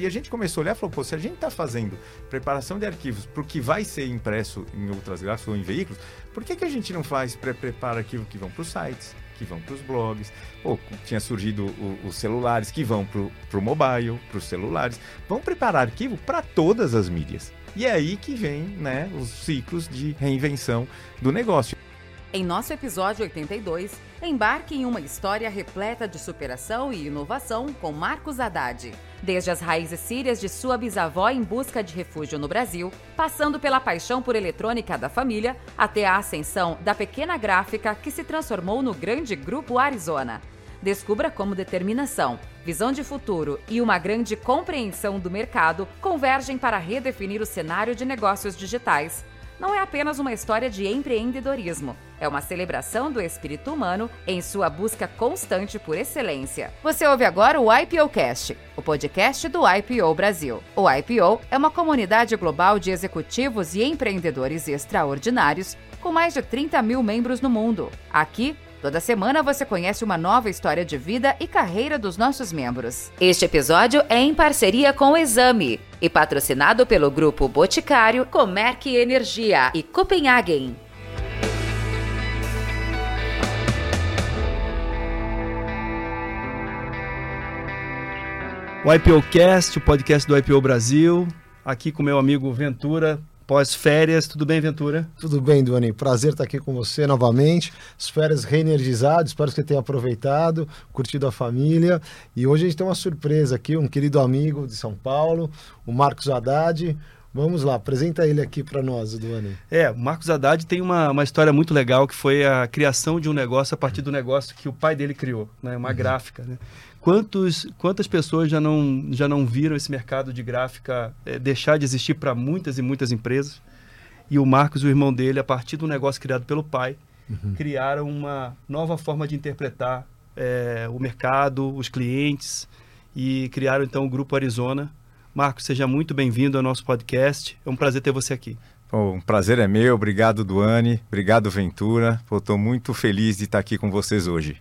E a gente começou a olhar e falou, pô, se a gente está fazendo preparação de arquivos para o que vai ser impresso em outras gráficas ou em veículos, por que, que a gente não faz pré-prepara arquivos que vão para os sites, que vão para os blogs? Pô, tinha surgido o, os celulares que vão para o mobile, para os celulares. Vamos preparar arquivo para todas as mídias. E é aí que vem né, os ciclos de reinvenção do negócio. Em nosso episódio 82, embarque em uma história repleta de superação e inovação com Marcos Haddad. Desde as raízes sírias de sua bisavó em busca de refúgio no Brasil, passando pela paixão por eletrônica da família, até a ascensão da pequena gráfica que se transformou no grande grupo Arizona. Descubra como determinação, visão de futuro e uma grande compreensão do mercado convergem para redefinir o cenário de negócios digitais não é apenas uma história de empreendedorismo, é uma celebração do espírito humano em sua busca constante por excelência. Você ouve agora o IPOcast, o podcast do IPO Brasil. O IPO é uma comunidade global de executivos e empreendedores extraordinários com mais de 30 mil membros no mundo. Aqui, Toda semana você conhece uma nova história de vida e carreira dos nossos membros. Este episódio é em parceria com o Exame e patrocinado pelo grupo Boticário, Comerc Energia e Copenhagen. O IPOcast, o podcast do IPO Brasil, aqui com meu amigo Ventura, pós-férias. Tudo bem, Ventura? Tudo bem, Duane. Prazer estar aqui com você novamente. As férias reenergizadas, espero que você tenha aproveitado, curtido a família. E hoje a gente tem uma surpresa aqui, um querido amigo de São Paulo, o Marcos Haddad. Vamos lá, apresenta ele aqui para nós, Duane. É, o Marcos Haddad tem uma, uma história muito legal que foi a criação de um negócio a partir do negócio que o pai dele criou, né? uma uhum. gráfica. Né? Quantos, quantas pessoas já não, já não viram esse mercado de gráfica é, deixar de existir para muitas e muitas empresas? E o Marcos e o irmão dele, a partir do negócio criado pelo pai, uhum. criaram uma nova forma de interpretar é, o mercado, os clientes, e criaram então o Grupo Arizona. Marcos, seja muito bem-vindo ao nosso podcast. É um prazer ter você aqui. Bom, um prazer é meu. Obrigado, Duane. Obrigado, Ventura. Estou muito feliz de estar aqui com vocês hoje.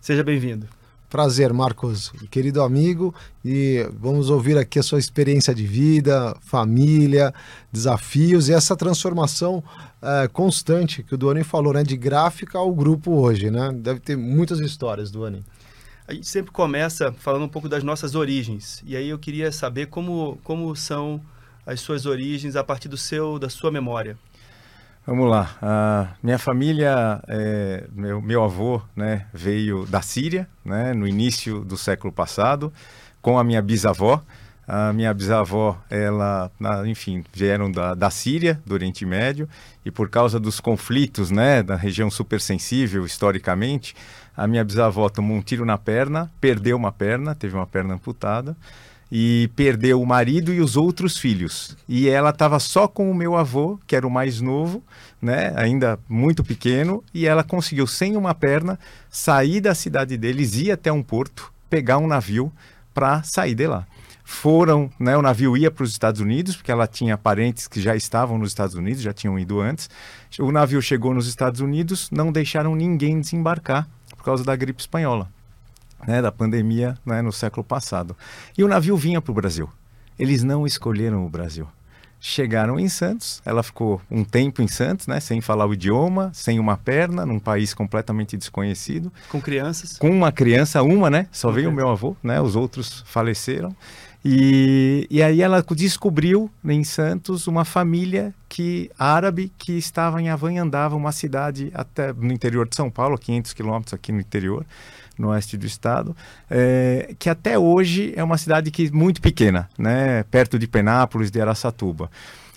Seja bem-vindo. Prazer, Marcos, querido amigo, e vamos ouvir aqui a sua experiência de vida, família, desafios e essa transformação é, constante que o Duane falou, né, de gráfica ao grupo hoje, né? Deve ter muitas histórias, Duane. A gente sempre começa falando um pouco das nossas origens, e aí eu queria saber como, como são as suas origens a partir do seu, da sua memória. Vamos lá. Minha família, é, meu, meu avô, né, veio da Síria, né, no início do século passado, com a minha bisavó. A minha bisavó, ela, enfim, vieram da, da Síria, do Oriente Médio, e por causa dos conflitos, né, da região supersensível historicamente, a minha bisavó tomou um tiro na perna, perdeu uma perna, teve uma perna amputada e perdeu o marido e os outros filhos. E ela estava só com o meu avô, que era o mais novo, né, ainda muito pequeno, e ela conseguiu, sem uma perna, sair da cidade deles, ir até um porto, pegar um navio para sair de lá. Foram, né, o navio ia para os Estados Unidos, porque ela tinha parentes que já estavam nos Estados Unidos, já tinham ido antes. O navio chegou nos Estados Unidos, não deixaram ninguém desembarcar por causa da gripe espanhola né, da pandemia né, no século passado. E o navio vinha para o Brasil. Eles não escolheram o Brasil. Chegaram em Santos, ela ficou um tempo em Santos, né, sem falar o idioma, sem uma perna, num país completamente desconhecido. Com crianças? Com uma criança, uma, né? Só veio o meu avô, né? Os outros faleceram. E, e aí ela descobriu em Santos uma família que árabe que estava em Avanhandava, uma cidade até no interior de São Paulo, 500 quilômetros aqui no interior no oeste do estado, é, que até hoje é uma cidade que muito pequena, né, perto de Penápolis, de Araçatuba.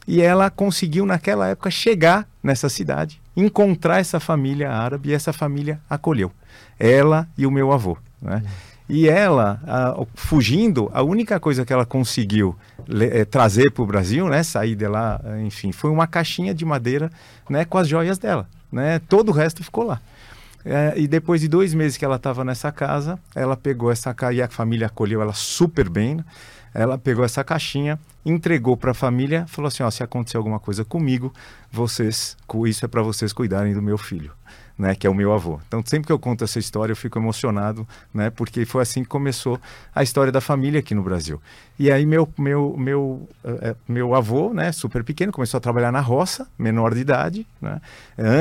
E ela conseguiu naquela época chegar nessa cidade, encontrar essa família árabe e essa família acolheu. Ela e o meu avô, né? E ela, a, fugindo, a única coisa que ela conseguiu é, trazer para o Brasil, né, sair de lá, enfim, foi uma caixinha de madeira, né, com as joias dela, né? Todo o resto ficou lá. É, e depois de dois meses que ela estava nessa casa, ela pegou essa caixa e a família acolheu ela super bem. Né? Ela pegou essa caixinha, entregou para a família, falou assim: ó, se acontecer alguma coisa comigo, vocês, isso é para vocês cuidarem do meu filho. né, que é o meu avô. Então, sempre que eu conto essa história, eu fico emocionado, né, porque foi assim que começou a história da família aqui no Brasil. E aí meu meu meu é, meu avô, né, super pequeno, começou a trabalhar na roça, menor de idade, né,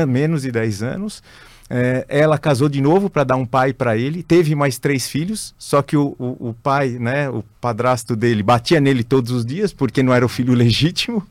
menos de 10 anos. É, ela casou de novo para dar um pai para ele, teve mais três filhos, só que o, o, o, pai, né, o padrasto dele, batia nele todos os dias porque não era o filho legítimo.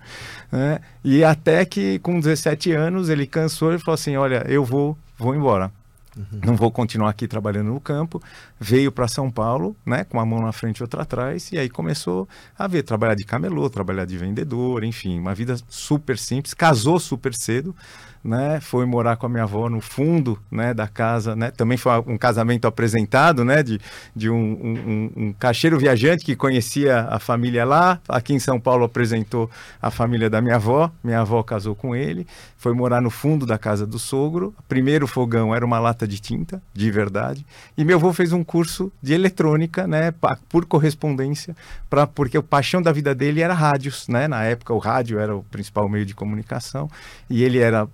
Né? E até que com 17 anos ele cansou e falou assim: Olha, eu vou, vou embora. Uhum. Não vou continuar aqui trabalhando no campo. Veio para São Paulo, né, com uma mão na frente e outra atrás, e aí começou a ver trabalhar de camelô, trabalhar de vendedor, enfim, uma vida super simples. Casou super cedo, né? Foi morar com a minha avó no fundo, né, da casa, né? Também foi um casamento apresentado, né, de, de um, um, um caixeiro viajante que conhecia a família lá. Aqui em São Paulo apresentou a família da minha avó. Minha avó casou com ele. Foi morar no fundo da casa do sogro. Primeiro fogão era uma lata de tinta, de verdade. E meu avô fez um curso de eletrônica, né, por correspondência, porque o paixão da vida dele era rádios, né? Na época o rádio era o principal meio de comunicação e ele era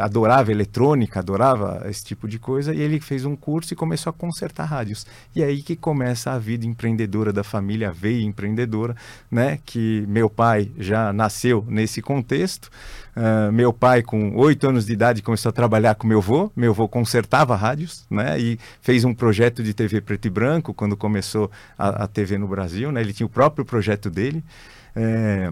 adorava eletrônica, adorava esse tipo de coisa, e ele fez um curso e começou a consertar rádios. E aí que começa a vida empreendedora da família, a veia empreendedora, né? Que meu pai já nasceu nesse contexto. Uh, meu pai, com oito anos de idade, começou a trabalhar com meu avô. Meu avô consertava rádios, né? E fez um projeto de TV preto e branco quando começou a, a TV no Brasil, né? Ele tinha o próprio projeto dele. É,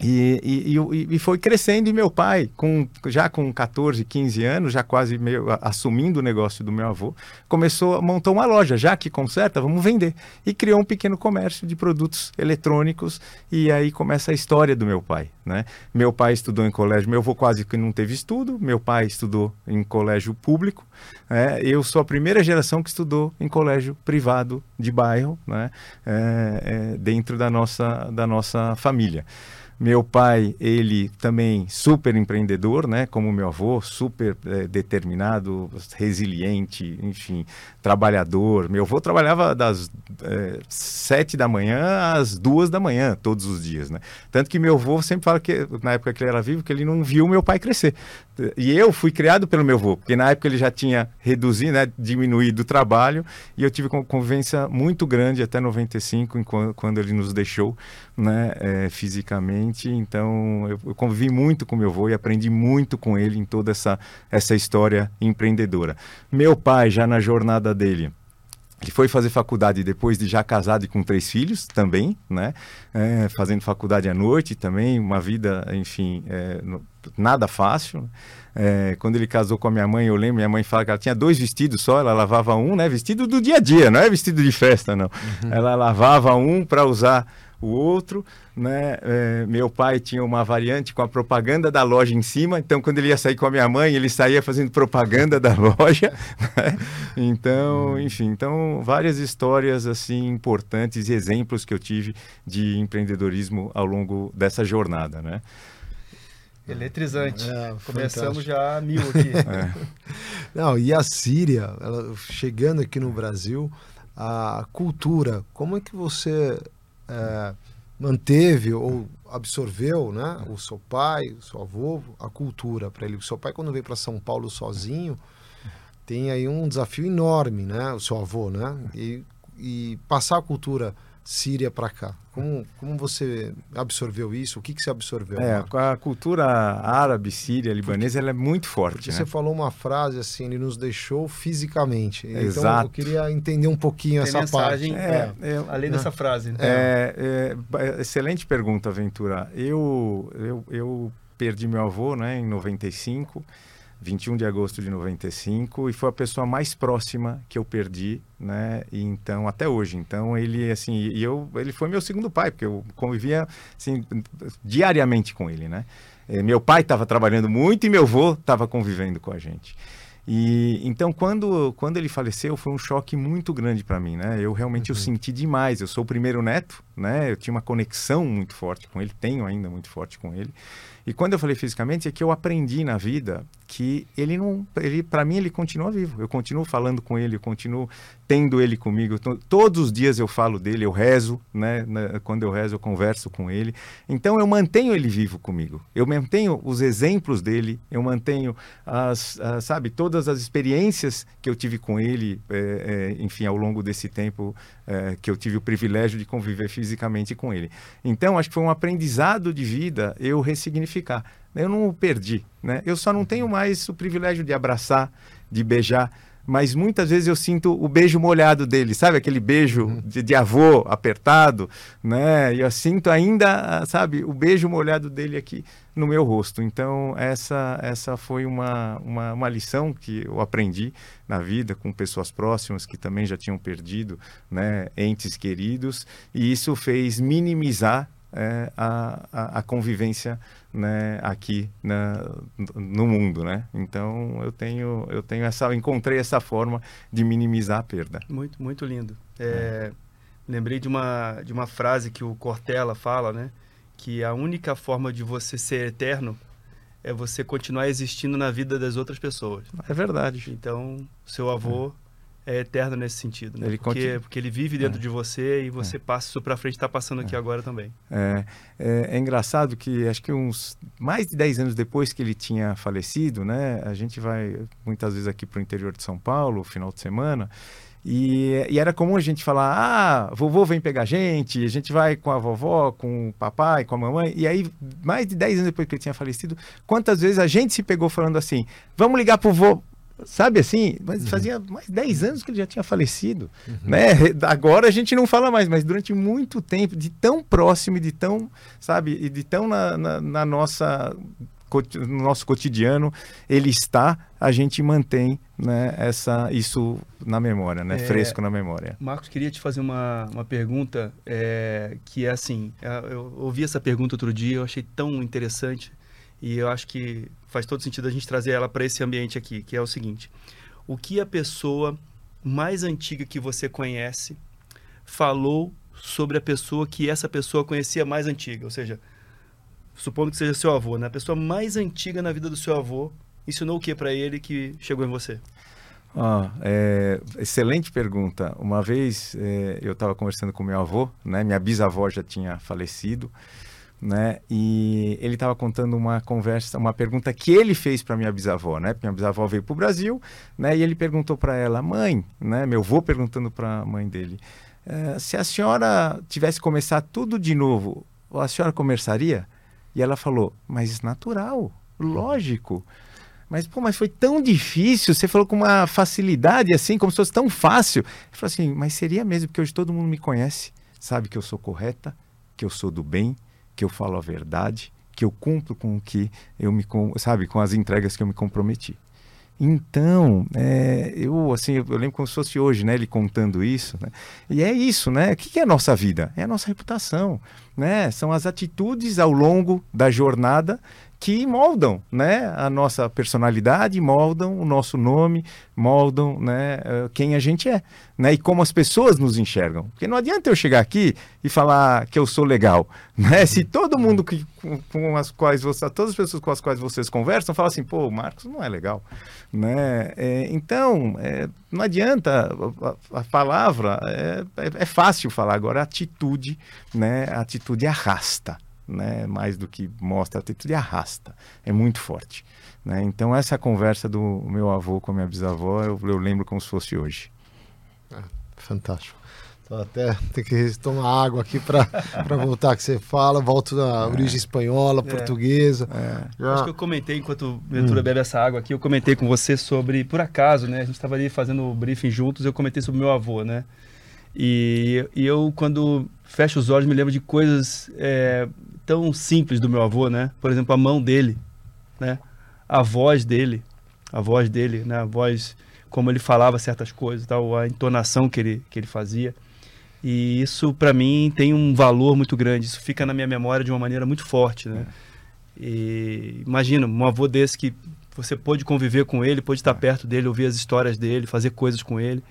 e, e, e, foi crescendo, e meu pai, com, já com 14, 15 anos, já quase meio, assumindo o negócio do meu avô, começou a montar uma loja, já que conserta, vamos vender. E criou um pequeno comércio de produtos eletrônicos, e aí começa a história do meu pai. Né? Meu pai estudou em colégio, meu avô quase que não teve estudo, meu pai estudou em colégio público, é, eu sou a primeira geração que estudou em colégio privado de bairro, né? É, é, dentro da nossa, da nossa família. Meu pai, ele também super empreendedor, né? Como meu avô, super é, determinado, resiliente, enfim, trabalhador. Meu avô trabalhava das é, sete da manhã às duas da manhã, todos os dias, né? Tanto que meu avô sempre fala que, na época que ele era vivo, que ele não viu meu pai crescer. E eu fui criado pelo meu avô, porque na época ele já tinha reduzido, né, diminuído o trabalho, e eu tive uma convivência muito grande até 95, enquanto, quando ele nos deixou, né, é, fisicamente. Então, eu, convivi muito com meu avô e aprendi muito com ele em toda essa, essa história empreendedora. Meu pai, já na jornada dele, que foi fazer faculdade depois de já casado e com três filhos também, né? É, fazendo faculdade à noite também, uma vida, enfim, é, nada fácil. É, quando ele casou com a minha mãe, eu lembro, minha mãe fala que ela tinha dois vestidos só, ela lavava um, né? Vestido do dia a dia, não é vestido de festa, não. Uhum. Ela lavava um para usar o outro, né? É, meu pai tinha uma variante com a propaganda da loja em cima, então quando ele ia sair com a minha mãe, ele saía fazendo propaganda da loja, né? Então, enfim, então várias histórias assim importantes e exemplos que eu tive de empreendedorismo ao longo dessa jornada, né? Eletrizante. É, Começamos já a mil aqui. É. Não, e a Síria, ela, chegando aqui no Brasil, a cultura, como é que você é, manteve ou absorveu, né, o seu pai, o seu avô, a cultura para ele. O seu pai quando veio para São Paulo sozinho tem aí um desafio enorme, né, o seu avô, né, e, e passar a cultura síria para cá. Como, como você absorveu isso? O que, que você absorveu? É, a cultura árabe, síria, libanesa, ela é muito forte. Porque né? você falou uma frase assim, ele nos deixou fisicamente. Então, Exato. Então eu queria entender um pouquinho Tem essa mensagem, parte. É, é, é, além dessa frase. Né? É, é, excelente pergunta, Ventura. Eu, eu, eu perdi meu avô né, em 95 21 de agosto de 95 e foi a pessoa mais próxima que eu perdi, né? E então até hoje. Então ele assim, e eu ele foi meu segundo pai, porque eu convivia assim diariamente com ele, né? E, meu pai estava trabalhando muito e meu avô estava convivendo com a gente. E então quando quando ele faleceu foi um choque muito grande para mim, né? Eu realmente uhum. eu senti demais. Eu sou o primeiro neto, né? Eu tinha uma conexão muito forte com ele, tenho ainda muito forte com ele. E quando eu falei fisicamente, é que eu aprendi na vida que ele não, ele para mim ele continua vivo. Eu continuo falando com ele, eu continuo tendo ele comigo. Todos os dias eu falo dele, eu rezo, né? Quando eu rezo eu converso com ele. Então eu mantenho ele vivo comigo. Eu mantenho os exemplos dele, eu mantenho as, as sabe, todas as experiências que eu tive com ele, é, é, enfim, ao longo desse tempo é, que eu tive o privilégio de conviver fisicamente com ele. Então, acho que foi um aprendizado de vida eu ressignificar. Eu não o perdi, né? Eu só não tenho mais o privilégio de abraçar, de beijar, mas muitas vezes eu sinto o beijo molhado dele, sabe? Aquele beijo uhum. de, de, avô apertado, né? E eu sinto ainda, sabe, o beijo molhado dele aqui no meu rosto. Então, essa, essa foi uma, uma, uma lição que eu aprendi na vida com pessoas próximas que também já tinham perdido, né? Entes queridos, e isso fez minimizar é, a, a, a, convivência né, aqui na, no mundo, né? Então eu tenho eu tenho essa encontrei essa forma de minimizar a perda. Muito muito lindo. É, é. Lembrei de uma de uma frase que o Cortella fala, né? Que a única forma de você ser eterno é você continuar existindo na vida das outras pessoas. É verdade. Então seu avô é é eterno nesse sentido, né? Ele porque, continua... porque ele vive dentro é. de você e você é. passa isso para frente, está passando aqui é. agora também. É, é, é, engraçado que acho que uns mais de 10 anos depois que ele tinha falecido, né? A gente vai muitas vezes aqui para o interior de São Paulo, final de semana, e, e, era comum a gente falar: ah, vovô vem pegar a gente, a gente vai com a vovó, com o papai, com a mamãe. E aí, mais de 10 anos depois que ele tinha falecido, quantas vezes a gente se pegou falando assim: vamos ligar pro vô, Sabe assim? Mas uhum. fazia mais de 10 anos que ele já tinha falecido. Uhum. Né? Agora a gente não fala mais, mas durante muito tempo, de tão próximo e de tão, sabe, e de tão na, na, na nossa no nosso cotidiano ele está, a gente mantém né, essa, isso na memória, né, é, fresco na memória. Marcos, queria te fazer uma, uma pergunta é, que é assim, é, eu ouvi essa pergunta outro dia, eu achei tão interessante e eu acho que faz todo sentido a gente trazer ela para esse ambiente aqui, que é o seguinte: o que a pessoa mais antiga que você conhece falou sobre a pessoa que essa pessoa conhecia mais antiga, ou seja, supondo que seja seu avô, né? A pessoa mais antiga na vida do seu avô ensinou o que para ele que chegou em você? Ah, é, excelente pergunta. Uma vez é, eu estava conversando com meu avô, né? Minha bisavó já tinha falecido né? E ele estava contando uma conversa, uma pergunta que ele fez para minha bisavó, né? Minha bisavó veio para o Brasil, né? E ele perguntou para ela, mãe, né? Meu avô perguntando para a mãe dele, eh, se a senhora tivesse começar tudo de novo, a senhora começaria? E ela falou, mas natural, lógico. Mas, pô, mas foi tão difícil, você falou com uma facilidade assim, como se fosse tão fácil. Ele falou assim, mas seria mesmo, porque hoje todo mundo me conhece, sabe que eu sou correta, que eu sou do bem, que eu falo a verdade, que eu cumpro com o que eu me, sabe, com as entregas que eu me comprometi. Então, é, eu assim, eu lembro como se fosse hoje, né, ele contando isso, né? E é isso, né? O que é a nossa vida? É a nossa reputação, né? São as atitudes ao longo da jornada que moldam né, a nossa personalidade, moldam o nosso nome, moldam né, eh, quem a gente é né, e como as pessoas nos enxergam. Porque não adianta eu chegar aqui e falar que eu sou legal. Né? Se todo mundo que, com, com as quais você, todas as pessoas com as quais vocês conversam falam assim, pô, o Marcos não é legal. Né? É, então, é, não adianta, a, a palavra é, é, é, fácil falar, agora a atitude, né, a atitude arrasta né, mais do que mostra a atitude, arrasta. É muito forte. Né? Então, essa conversa do meu avô com a minha bisavó, eu, eu lembro como se fosse hoje. Ah, fantástico. Então, até ter que tomar água aqui para voltar que você fala, volto da é. origem espanhola, é. portuguesa. É. Acho que eu comentei, enquanto o Ventura hum. bebe essa água aqui, eu comentei com você sobre, por acaso, né? A gente estava ali fazendo o briefing juntos, eu comentei sobre meu avô, né? E, e eu, quando fecho os olhos, me lembro de coisas é, tão simples do meu avô, né? Por exemplo, a mão dele, né? A voz dele, a voz dele, né? A voz como ele falava certas coisas, tal, a entonação que ele que ele fazia. E isso para mim tem um valor muito grande. Isso fica na minha memória de uma maneira muito forte, né? E imagina um avô desse que você pôde conviver com ele, pôde estar perto dele, ouvir as histórias dele, fazer coisas com ele.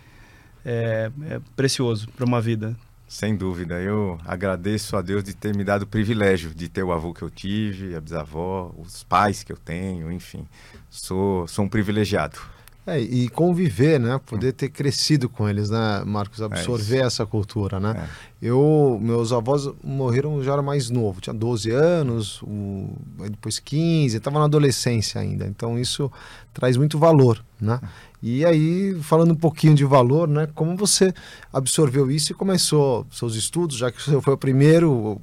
É, é precioso para uma vida. Sem dúvida, eu agradeço a Deus de ter me dado o privilégio de ter o avô que eu tive, a bisavó, os pais que eu tenho, enfim, sou, sou um privilegiado. É, e conviver, né? Poder ter crescido com eles, né, Marcos? Absorver é essa cultura, né? É. Eu, meus avós morreram já era mais novo, tinha 12 anos, o, depois 15, estava na adolescência ainda. Então isso traz muito valor, né? E aí, falando um pouquinho de valor, né? Como você absorveu isso e começou seus estudos, já que você foi o primeiro, o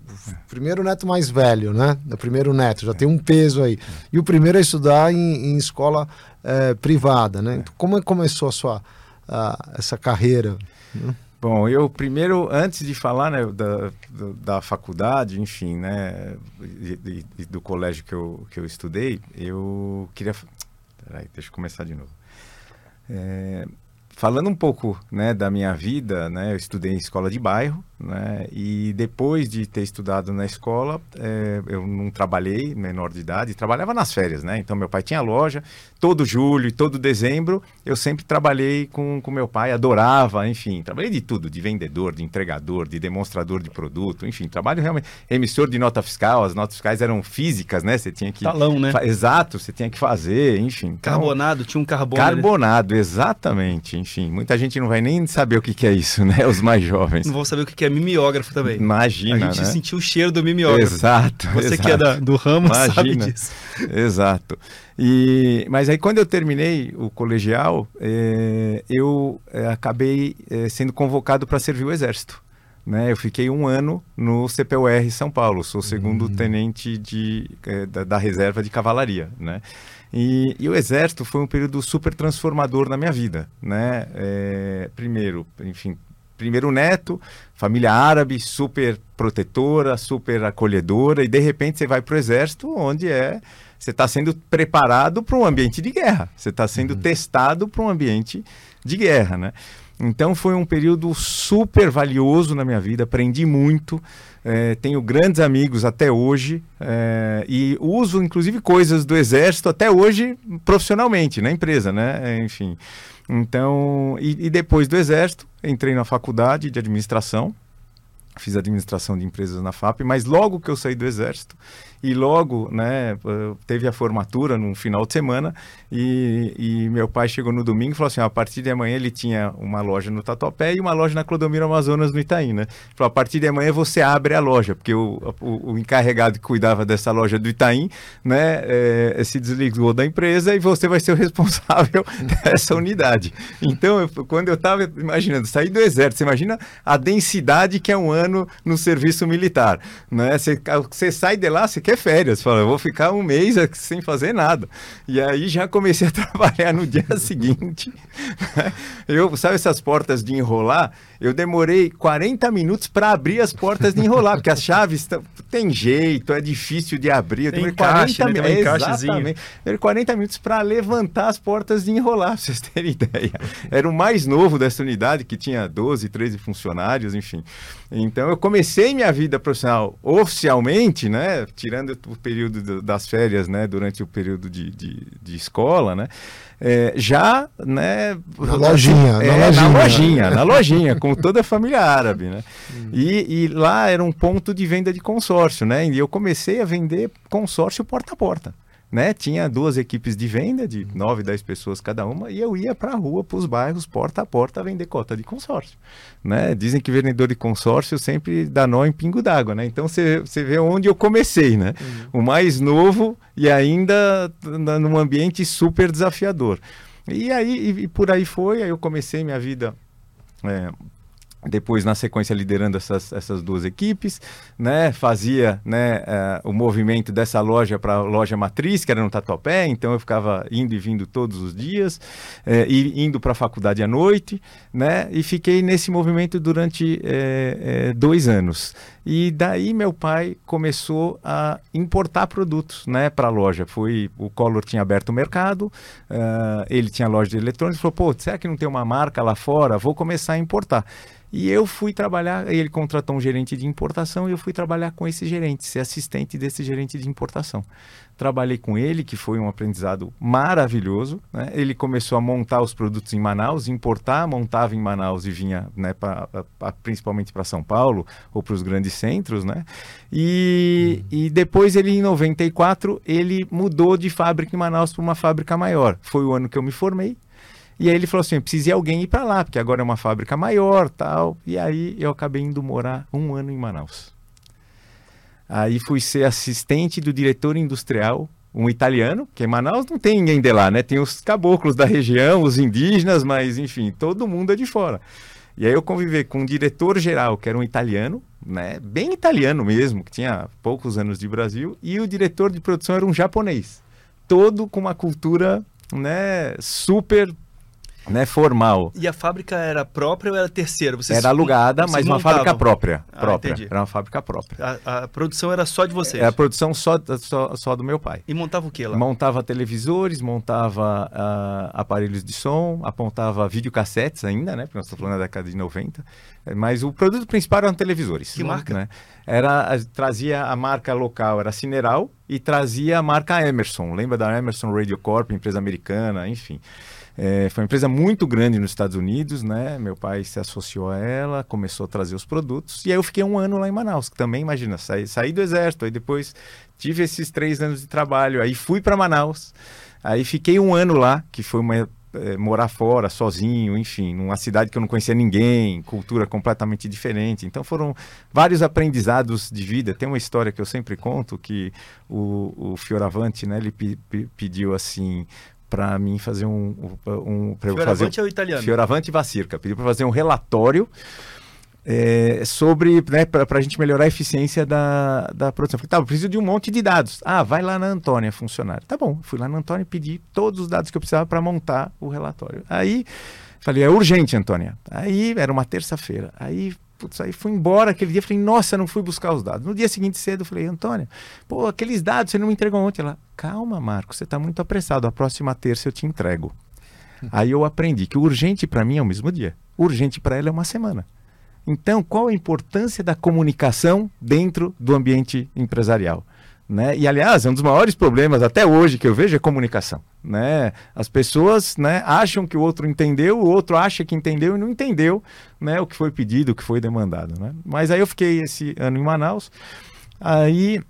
primeiro neto mais velho, né? O primeiro neto, já tem um peso aí. E o primeiro a estudar em, em escola é, privada, né? Então, como é começou a sua a, essa carreira? Né? Bom, eu primeiro, antes de falar né, da, da faculdade, enfim, né, e, e, do colégio que eu, que eu estudei, eu queria... Peraí, deixa eu começar de novo. É, falando um pouco né, da minha vida, né, eu estudei em escola de bairro, né, e depois de ter estudado na escola, é, eu não trabalhei, menor de idade, trabalhava nas férias, né? Então meu pai tinha loja, todo julho e todo dezembro eu sempre trabalhei com, com meu pai, adorava, enfim, trabalhei de tudo, de vendedor, de entregador, de demonstrador de produto, enfim, trabalho realmente, emissor de nota fiscal, as notas fiscais eram físicas, né? Você tinha que... Talão, né? Exato, você tinha que fazer, enfim. Então, carbonado, tinha um carbono. Carbonado, exatamente, enfim. Muita gente não vai nem saber o que, que é isso, né? Os mais jovens. Não vão saber o que, que é mimeógrafo também. Imagina, A gente né? sentiu o cheiro do mimeógrafo. Exato. Você exato. que é da, do ramo Imagina. sabe disso. Exato. E, mas aí quando eu terminei o colegial, é, eu é, acabei é, sendo convocado para servir o Exército. Né? Eu fiquei um ano no CPUR São Paulo, sou segundo uhum. tenente de, da, da, reserva de cavalaria. Né? E, e, o Exército foi um período super transformador na minha vida. Né? primeiro, enfim, primeiro neto, família árabe, super protetora, super acolhedora, e de repente você vai para o exército, onde é você está sendo preparado para um ambiente de guerra, você está sendo uhum. testado para um ambiente de guerra, né? Então foi um período super valioso na minha vida, aprendi muito, é, tenho grandes amigos até hoje é, e uso inclusive coisas do exército até hoje profissionalmente na empresa, né? Enfim, então e, e depois do exército entrei na faculdade de administração, fiz administração de empresas na FAP, mas logo que eu saí do exército e logo, né, teve a formatura num final de semana e, e, meu pai chegou no domingo e falou assim, a partir de amanhã ele tinha uma loja no Tatuapé e uma loja na Clodomiro Amazonas no Itaim, né? Falou, a partir de amanhã você abre a loja, porque o, o, o encarregado que cuidava dessa loja do Itaim, né, é, se desligou da empresa e você vai ser o responsável dessa unidade. Então, eu, quando eu estava imaginando, sair do exército, você imagina a densidade que é um ano no serviço militar, né? Você, você sai de lá, você quer férias. Fala, eu vou ficar um mês sem fazer nada. E aí já comecei a trabalhar no dia seguinte. Eu, sabe essas portas de enrolar? Eu demorei 40 minutos para abrir as portas de enrolar, porque as chaves tem jeito, é difícil de abrir. Eu tem encaixe, 40 né? Exatamente. Eu 40 minutos para levantar as portas de enrolar, para vocês terem ideia. Era o mais novo dessa unidade, que tinha 12, 13 funcionários, enfim. Então eu comecei minha vida profissional oficialmente, né? Tirando o período das férias, né? Durante o período de, de, de escola, né? é, já, né? Na lojinha, é, na lojinha. Na lojinha, na lojinha, com toda a família árabe, né? Hum. E, e, lá era um ponto de venda de consórcio, né? E eu comecei a vender consórcio porta a porta né? Tinha duas equipes de venda, de 9, 10 pessoas cada uma, e eu ia para a rua, para os bairros, porta a porta, vender cota de consórcio. Né? Dizem que vendedor de consórcio sempre dá nó em pingo d'água, né? Então você vê onde eu comecei, né? Uhum. O mais novo e ainda num ambiente super desafiador. E aí, e, e por aí foi, aí eu comecei minha vida é, depois na sequência liderando essas, essas duas equipes, né, fazia né, uh, o movimento dessa loja para a loja matriz, que era no Tatuapé, então eu ficava indo e vindo todos os dias, uh, e indo para a faculdade à noite, né, e fiquei nesse movimento durante uh, dois anos. E daí meu pai começou a importar produtos né, para a loja. Foi, o Collor tinha aberto o mercado, ele tinha loja de eletrônicos, falou, pô, será que não tem uma marca lá fora? Vou começar a importar. E eu fui trabalhar, ele contratou um gerente de importação e eu fui trabalhar com esse gerente, ser assistente desse gerente de importação. Trabalhei com ele, que foi um aprendizado maravilhoso. Né? Ele começou a montar os produtos em Manaus, importar, montava em Manaus e vinha né, pra, pra, principalmente para São Paulo ou para os grandes centros. Né? E, uhum. e depois ele, em 94, ele mudou de fábrica em Manaus para uma fábrica maior. Foi o ano que eu me formei. E aí ele falou assim: precisa ir alguém ir para lá, porque agora é uma fábrica maior tal. E aí eu acabei indo morar um ano em Manaus. Aí fui ser assistente do diretor industrial, um italiano, que em Manaus não tem ninguém de lá, né? Tem os caboclos da região, os indígenas, mas enfim, todo mundo é de fora. E aí eu convivi com um diretor geral, que era um italiano, né? Bem italiano mesmo, que tinha poucos anos de Brasil, e o diretor de produção era um japonês. Todo com uma cultura, né, super né, formal. E a fábrica era própria ou era terceira? Vocês, era alugada, mas uma fábrica própria. Ah, própria. Entendi. Era uma fábrica própria. A, a, produção era só de vocês? Era a produção só, só, só, do meu pai. E montava o que lá? Montava televisores, montava uh, aparelhos de som, apontava videocassetes ainda, né? Porque nós estamos falando da década de 90. Mas o produto principal eram televisores. Que marca? Né? Era, trazia a marca local, era Cineral, e trazia a marca Emerson. Lembra da Emerson Radio Corp, empresa americana, enfim. É, foi uma empresa muito grande nos Estados Unidos, né? Meu pai se associou a ela, começou a trazer os produtos. E aí eu fiquei um ano lá em Manaus, que também, imagina, saí, saí do exército, aí depois tive esses três anos de trabalho, aí fui para Manaus, aí fiquei um ano lá, que foi uma é, morar fora, sozinho, enfim, numa cidade que eu não conhecia ninguém, cultura completamente diferente. Então foram vários aprendizados de vida. Tem uma história que eu sempre conto que o, o Fioravante, né, ele pediu assim para mim fazer um, um, um Fioravante fazer, é o italiano. Fioravante Vacirca pediu para fazer um relatório é, sobre, né, para a gente melhorar a eficiência da, da produção. Falei, tá, eu preciso de um monte de dados. Ah, vai lá na Antônia, funcionário. Tá bom, fui lá na Antônia e pedi todos os dados que eu precisava para montar o relatório. Aí, falei, é urgente, Antônia. Aí, era uma terça-feira. Aí, putz, aí fui embora aquele dia, falei, nossa, não fui buscar os dados. No dia seguinte cedo, falei, Antônia, pô, aqueles dados você não me entregou ontem. Ela, calma, Marcos, você está muito apressado, a próxima terça eu te entrego. aí eu aprendi que o urgente para mim é o mesmo dia, o urgente para ela é uma semana. Então, qual a importância da comunicação dentro do ambiente empresarial? Né? E, aliás, um dos maiores problemas até hoje que eu vejo é comunicação. Né? As pessoas né, acham que o outro entendeu, o outro acha que entendeu e não entendeu né, o que foi pedido, o que foi demandado. Né? Mas aí eu fiquei esse ano em Manaus. Aí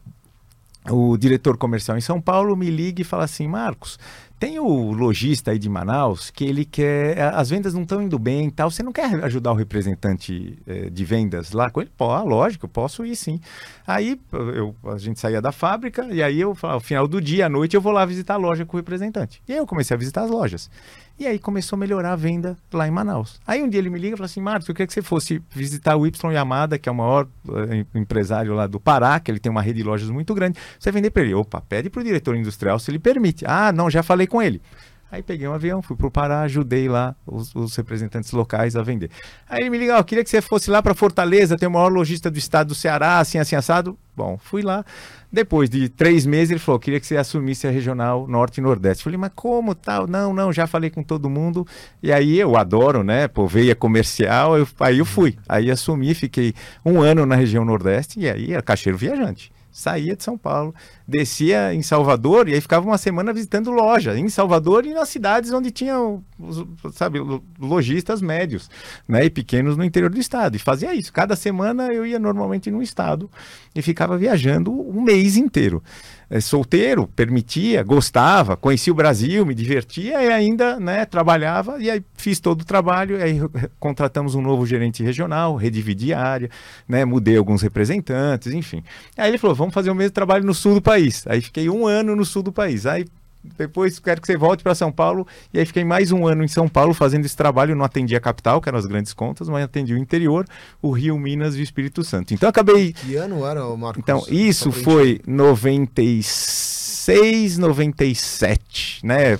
o diretor comercial em São Paulo me liga e fala assim: Marcos, tem o lojista aí de Manaus que ele quer. As vendas não estão indo bem e tal. Você não quer ajudar o representante eh, de vendas lá com ele? Pô, ah, lógico, eu posso ir sim. Aí eu, a gente saía da fábrica e aí eu, ao final do dia, à noite, eu vou lá visitar a loja com o representante. E aí eu comecei a visitar as lojas. E aí começou a melhorar a venda lá em Manaus. Aí um dia ele me liga e fala assim: Marcos, eu queria que você fosse visitar o Y Yamada, que é o maior uh, empresário lá do Pará, que ele tem uma rede de lojas muito grande. Você vender para ele. Opa, pede para o diretor industrial se ele permite. Ah, não, já falei com ele. Aí peguei um avião, fui para o Pará, ajudei lá os, os, representantes locais a vender. Aí ele me ligou, oh, queria que você fosse lá para Fortaleza, tem o maior lojista do estado do Ceará, assim, assim, assado. Bom, fui lá. Depois de três meses, ele falou: queria que você assumisse a regional Norte e Nordeste. Falei, mas como tal? Não, não, já falei com todo mundo. E aí eu adoro, né? Pô, veia comercial, eu, aí eu fui. Aí assumi, fiquei um ano na região Nordeste e aí era caixeiro viajante saía de São Paulo, descia em Salvador e aí ficava uma semana visitando loja em Salvador e nas cidades onde tinham, sabe, lojistas médios, né, e pequenos no interior do estado. E fazia isso. Cada semana eu ia normalmente num estado e ficava viajando um mês inteiro solteiro, permitia, gostava, conhecia o Brasil, me divertia e ainda né, trabalhava. E aí fiz todo o trabalho, e aí contratamos um novo gerente regional, redividi a área, né, mudei alguns representantes, enfim. Aí ele falou: vamos fazer o mesmo trabalho no sul do país. Aí fiquei um ano no sul do país. Aí depois quero que você volte para São Paulo. E aí fiquei mais um ano em São Paulo fazendo esse trabalho. Não atendi a capital, que eram as grandes contas, mas atendi o interior, o Rio, Minas e o Espírito Santo. Então acabei. Que ano era, Marcos? Então, isso foi 96, 97, né?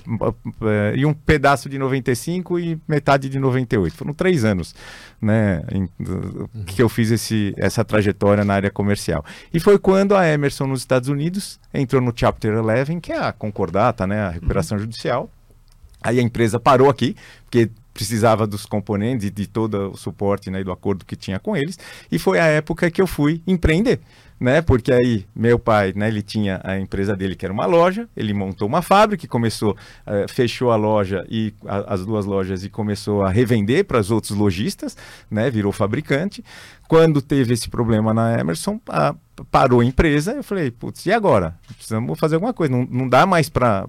E um pedaço de 95 e metade de 98. Foram três anos né, que eu fiz esse, essa trajetória na área comercial. E foi quando a Emerson nos Estados Unidos entrou no Chapter 11, que é a concordata, né, a recuperação uhum. judicial. Aí a empresa parou aqui, porque precisava dos componentes e de todo o suporte né, do acordo que tinha com eles. E foi a época que eu fui empreender. Né? Porque aí meu pai, né? Ele tinha a empresa dele que era uma loja, ele montou uma fábrica, começou, uh, fechou a loja e a, as duas lojas e começou a revender para os outros lojistas, né? Virou fabricante. Quando teve esse problema na Emerson, a, parou a empresa. Eu falei, putz, e agora? Precisamos fazer alguma coisa. Não, não dá mais para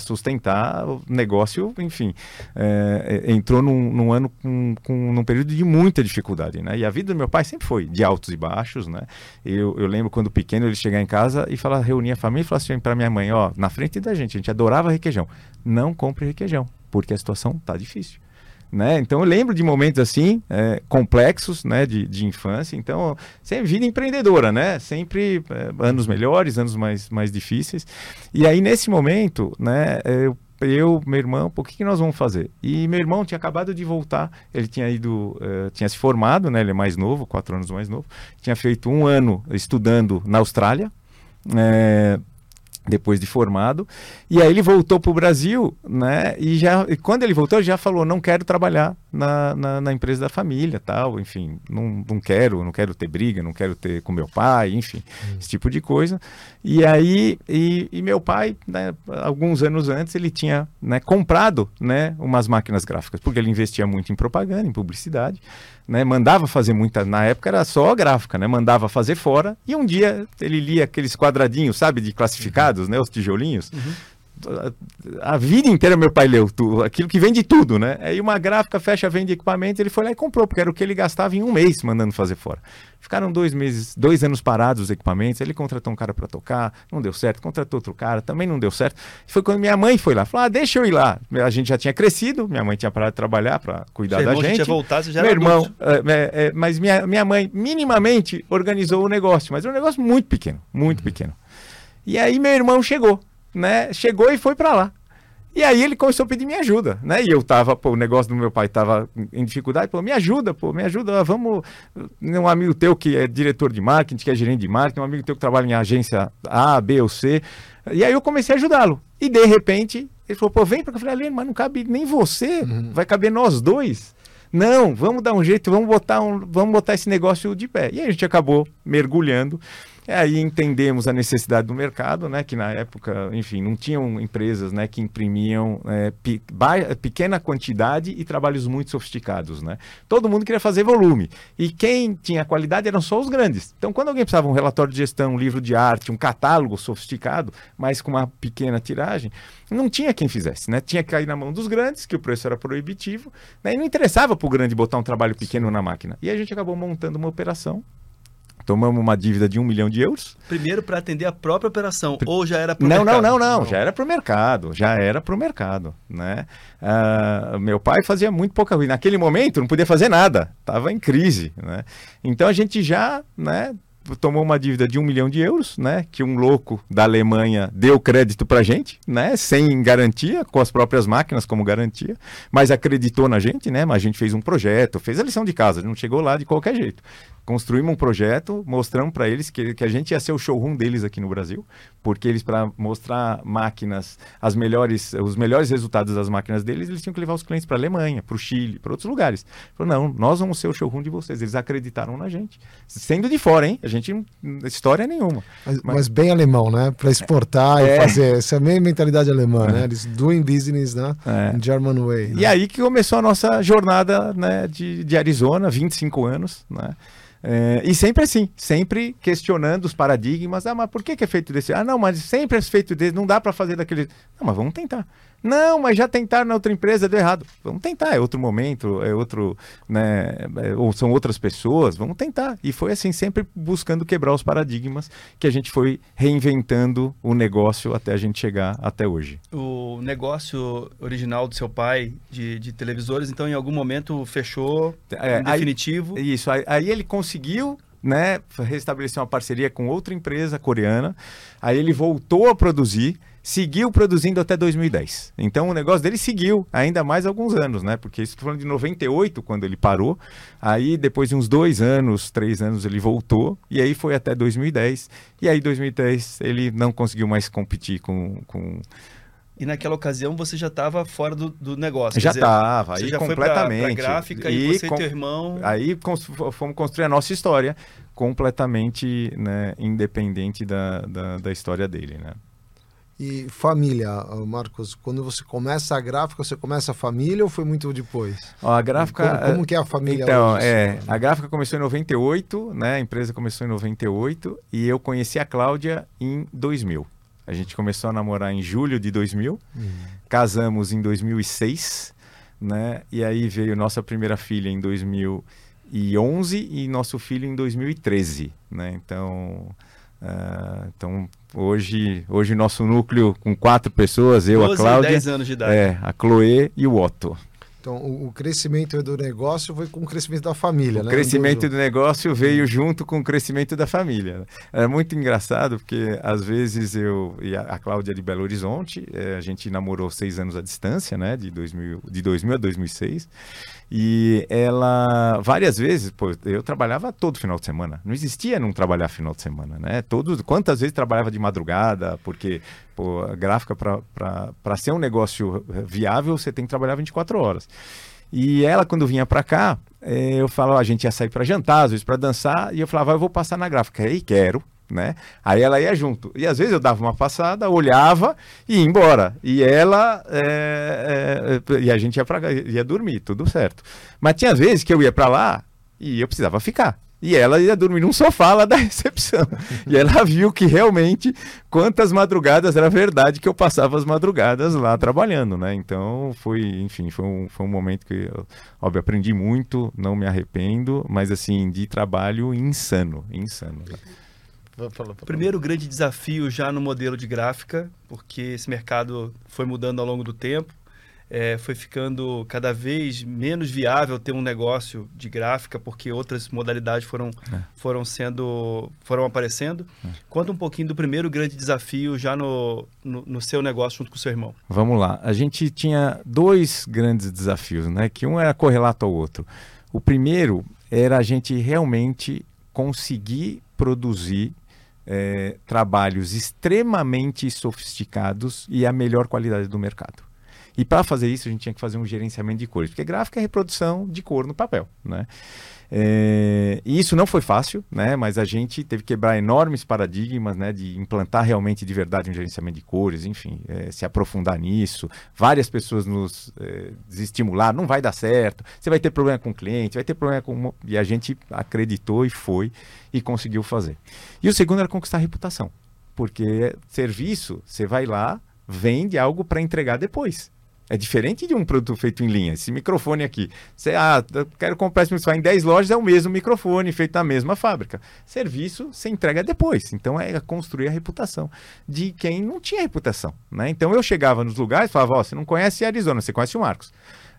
sustentar o negócio. Enfim, é, entrou num, num ano com, com num período de muita dificuldade, né? E a vida do meu pai sempre foi de altos e baixos, né? Eu, eu lembro quando pequeno ele chegar em casa e falar, reunir a família e falar assim para minha mãe, ó, na frente da gente, a gente adorava requeijão. Não compre requeijão, porque a situação tá difícil. Né? Então eu lembro de momentos assim, é, complexos, né, de, de infância. Então, sempre vida empreendedora, né? Sempre é, anos melhores, anos mais, mais difíceis. E aí, nesse momento, né, eu, eu meu irmão, o que, que nós vamos fazer? E meu irmão tinha acabado de voltar, ele tinha ido, uh, tinha se formado, né? Ele é mais novo, quatro anos mais novo. Tinha feito um ano estudando na Austrália. É, depois de formado. E aí ele voltou para o Brasil, né? E já e quando ele voltou, ele já falou: não quero trabalhar na, na, na, empresa da família, tal, enfim, não, não quero, não quero ter briga, não quero ter com meu pai, enfim, hum. esse tipo de coisa. E aí, e, e meu pai, né, alguns anos antes, ele tinha né, comprado, né, umas máquinas gráficas, porque ele investia muito em propaganda, em publicidade, né, mandava fazer muita, na época era só gráfica, né, mandava fazer fora, e um dia ele lia aqueles quadradinhos, sabe, de classificados, né, os tijolinhos, uhum a vida inteira meu pai leu tudo, aquilo que vende tudo, né? Aí uma gráfica fecha, vende equipamento, ele foi lá e comprou, porque era o que ele gastava em um mês mandando fazer fora. Ficaram dois meses, dois anos parados os equipamentos, ele contratou um cara para tocar, não deu certo, contratou outro cara, também não deu certo. Foi quando minha mãe foi lá, falou: ah, deixa eu ir lá. A gente já tinha crescido, minha mãe tinha parado de trabalhar para cuidar Seu da gente. Tinha voltado, já meu irmão, é, é, é, mas minha, minha mãe minimamente organizou o negócio, mas era um negócio muito pequeno, muito uhum. pequeno. E aí meu irmão chegou né, chegou e foi para lá. E aí ele começou a pedir minha ajuda, né? E eu tava, pô, o negócio do meu pai tava em dificuldade, pô, me ajuda, pô, me ajuda, vamos, um amigo teu que é diretor de marketing, que é gerente de marketing, um amigo teu que trabalha em agência A, B ou C. E aí eu comecei a ajudá-lo. E de repente, ele falou, pô, vem para eu falei, Alene, mas não cabe nem você, uhum. vai caber nós dois. Não, vamos dar um jeito, vamos botar, um, vamos botar esse negócio de pé. E aí a gente acabou mergulhando. É, aí entendemos a necessidade do mercado, né, que na época, enfim, não tinham empresas né, que imprimiam é, pe pequena quantidade e trabalhos muito sofisticados. Né? Todo mundo queria fazer volume. E quem tinha qualidade eram só os grandes. Então, quando alguém precisava um relatório de gestão, um livro de arte, um catálogo sofisticado, mas com uma pequena tiragem, não tinha quem fizesse. Né? Tinha que cair na mão dos grandes, que o preço era proibitivo, né? e não interessava para o grande botar um trabalho pequeno na máquina. E a gente acabou montando uma operação Tomamos uma dívida de um milhão de euros. Primeiro para atender a própria operação, ou já era para o mercado? Não, não, não, já era para o mercado, já era para o mercado, né? Uh, meu pai fazia muito pouca coisa. Naquele momento não podia fazer nada, estava em crise, né? Então a gente já, né, tomou uma dívida de um milhão de euros, né? Que um louco da Alemanha deu crédito para gente, né? Sem garantia, com as próprias máquinas como garantia, mas acreditou na gente, né? Mas a gente fez um projeto, fez a lição de casa, não chegou lá de qualquer jeito construímos um projeto, mostramos para eles que, que a gente ia ser o showroom deles aqui no Brasil, porque eles para mostrar máquinas, as melhores, os melhores resultados das máquinas deles, eles tinham que levar os clientes para a Alemanha, para o Chile, para outros lugares. Falou, não, nós vamos ser o showroom de vocês. Eles acreditaram na gente, sendo de fora, hein? A gente história nenhuma. Mas, mas... mas bem alemão, né? Para exportar é. e fazer essa é a mesma mentalidade alemã, é. né? Eles doing business, né? É. German way. Né? E aí que começou a nossa jornada, né? De, de Arizona, 25 anos, né? É, e sempre assim, sempre questionando os paradigmas. Ah, mas por que, que é feito desse? Ah, não, mas sempre é feito desse, não dá para fazer daquele. Não, mas vamos tentar. Não, mas já tentaram na outra empresa, deu errado. Vamos tentar, é outro momento, é outro, né, é, ou são outras pessoas, vamos tentar. E foi assim, sempre buscando quebrar os paradigmas que a gente foi reinventando o negócio até a gente chegar até hoje. O negócio original do seu pai de, de televisores, então em algum momento fechou é, em definitivo? Aí, isso, aí, aí ele conseguiu né, restabelecer uma parceria com outra empresa coreana. Aí ele voltou a produzir seguiu produzindo até 2010. Então o negócio dele seguiu ainda mais alguns anos, né? Porque estou falando de 98, quando ele parou. Aí depois de uns dois anos, três anos, ele voltou. E aí foi até 2010. E aí 2010 ele não conseguiu mais competir com, com E naquela ocasião você já estava fora do, do negócio. Já estava, aí já completamente. Foi pra, pra gráfica e, e você com... e teu irmão. Aí fomos construir a nossa história completamente né, independente da, da, da história dele, né? E família, Marcos, quando você começa a gráfica, você começa a família ou foi muito depois? Ó, a gráfica. Como, como, que é a família então, hoje? É, a gráfica começou em 98, né? A empresa começou em 98 e eu conheci a Cláudia em 2000. A gente começou a namorar em julho de 2000, uhum. casamos em 2006, né? E aí veio nossa primeira filha em 2011 e nosso filho em 2013, né? Então, uh, então Hoje, hoje nosso núcleo com quatro pessoas, eu, a Cláudia, 10 anos de idade. É, a Chloe e o Otto. Então, o, o, crescimento do negócio foi com o crescimento da família, o né? O crescimento do negócio veio junto com o crescimento da família. É muito engraçado porque, às vezes, eu e a, a Cláudia de Belo Horizonte, é, a gente namorou seis anos à distância, né? De 2000, de 2000 a 2006. E ela, várias vezes, pô, eu trabalhava todo final de semana. Não existia não trabalhar final de semana, né? Todos, quantas vezes trabalhava de madrugada, porque pô, a gráfica, para ser um negócio viável, você tem que trabalhar 24 horas. E ela, quando vinha para cá, eh, eu falava, a gente ia sair para jantar, às vezes para dançar, e eu falava, eu vou passar na gráfica. Aí, quero né? Aí ela ia junto. E às vezes eu dava uma passada, olhava e ia embora. E ela. É, é, e a gente ia, pra, ia dormir, tudo certo. Mas tinha vezes que eu ia para lá e eu precisava ficar. E ela ia dormir num sofá lá da recepção. E ela viu que realmente quantas madrugadas era verdade que eu passava as madrugadas lá trabalhando, né? Então foi, enfim, foi um, foi um momento que eu, óbvio, aprendi muito, não me arrependo, mas assim, de trabalho insano, insano. Né? O primeiro grande desafio já no modelo de gráfica, porque esse mercado foi mudando ao longo do tempo, é, foi ficando cada vez menos viável ter um negócio de gráfica, porque outras modalidades foram, é. foram sendo foram aparecendo. É. Conta um pouquinho do primeiro grande desafio já no, no, no, seu negócio junto com o seu irmão. Vamos lá. A gente tinha dois grandes desafios, né? Que um era correlato ao outro. O primeiro era a gente realmente conseguir produzir é, trabalhos extremamente sofisticados e a melhor qualidade do mercado. E para fazer isso, a gente tinha que fazer um gerenciamento de cores, porque gráfica é reprodução de cor no papel. Né? É, e isso não foi fácil, né? mas a gente teve que quebrar enormes paradigmas né? de implantar realmente de verdade um gerenciamento de cores, enfim, é, se aprofundar nisso. Várias pessoas nos é, não vai dar certo, você vai ter problema com o cliente, vai ter problema com. E a gente acreditou e foi e conseguiu fazer. E o segundo era conquistar a reputação, porque serviço, você vai lá, vende algo para entregar depois. É diferente de um produto feito em linha. Esse microfone aqui. Você, ah, quero comprar esse microfone em 10 lojas, é o mesmo microfone, feito na mesma fábrica. Serviço, você entrega depois. Então é construir a reputação de quem não tinha reputação. Né? Então eu chegava nos lugares e falava: oh, você não conhece Arizona, você conhece o Marcos.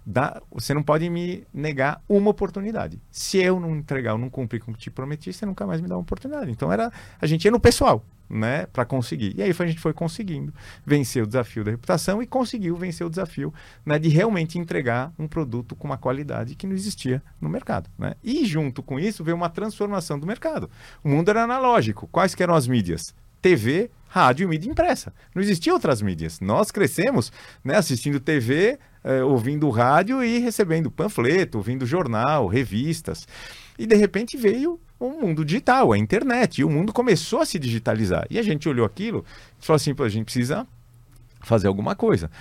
Dá, você não pode me negar uma oportunidade. Se eu não entregar, eu não cumprir com o que te prometi, você nunca mais me dá uma oportunidade. Então era a gente ia no pessoal né, para conseguir. E aí a gente foi conseguindo vencer o desafio da reputação e conseguiu vencer o desafio né, de realmente entregar um produto com uma qualidade que não existia no mercado. Né? E junto com isso veio uma transformação do mercado. O mundo era analógico. Quais eram as mídias? TV, rádio e mídia impressa. Não existiam outras mídias. Nós crescemos né, assistindo TV, eh, ouvindo rádio e recebendo panfleto, ouvindo jornal, revistas. E de repente veio o mundo digital, a internet, e o mundo começou a se digitalizar. E a gente olhou aquilo e falou assim: a gente precisa fazer alguma coisa.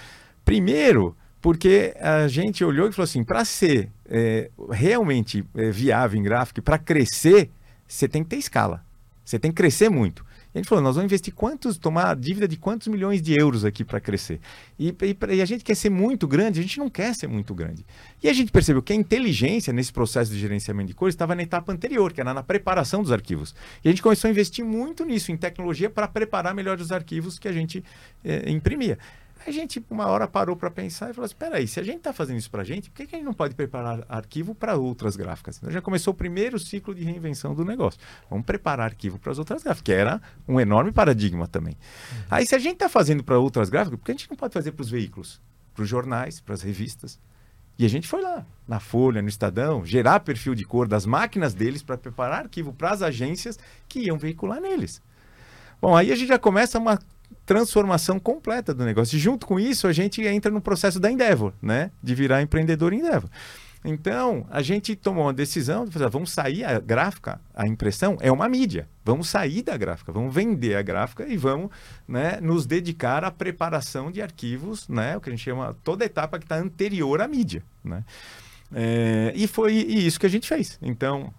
Primeiro, porque a gente olhou e falou assim: para ser é, realmente é, viável em gráfico, para crescer, você tem que ter escala. Você tem que crescer muito. E a gente falou, nós vamos investir quantos, tomar dívida de quantos milhões de euros aqui para crescer. E, e, e, a gente quer ser muito grande, a gente não quer ser muito grande. E a gente percebeu que a inteligência nesse processo de gerenciamento de cores estava na etapa anterior, que era na preparação dos arquivos. E a gente começou a investir muito nisso, em tecnologia, para preparar melhor os arquivos que a gente eh, imprimia. A gente, uma hora, parou para pensar e falou assim: peraí, se a gente está fazendo isso para a gente, por que, que a gente não pode preparar arquivo para outras gráficas? Então já começou o primeiro ciclo de reinvenção do negócio. Vamos preparar arquivo para as outras gráficas, que era um enorme paradigma também. Uhum. Aí, se a gente está fazendo para outras gráficas, por que a gente não pode fazer para os veículos, para os jornais, para as revistas? E a gente foi lá, na Folha, no Estadão, gerar perfil de cor das máquinas deles para preparar arquivo para as agências que iam veicular neles. Bom, aí a gente já começa uma transformação completa do negócio. E junto com isso, a gente entra no processo da Endeavor, né? De virar empreendedor Endeavor. Então, a gente tomou uma decisão de fazer, vamos sair, a gráfica, a impressão é uma mídia. Vamos sair da gráfica, vamos vender a gráfica e vamos né, nos dedicar à preparação de arquivos, né, o que a gente chama toda a etapa que está anterior à mídia. Né? É, e foi isso que a gente fez. Então,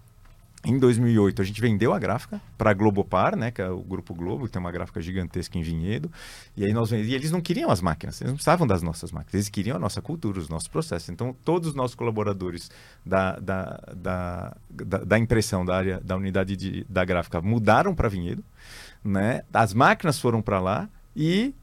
em 2008, a gente vendeu a gráfica para a Globopar, né, que é o Grupo Globo, que tem uma gráfica gigantesca em Vinhedo. E aí nós e eles não queriam as máquinas, eles não precisavam das nossas máquinas, eles queriam a nossa cultura, os nossos processos. Então, todos os nossos colaboradores da, da, da, da, da impressão da área da unidade de, da gráfica mudaram para Vinhedo, né? As máquinas foram para lá e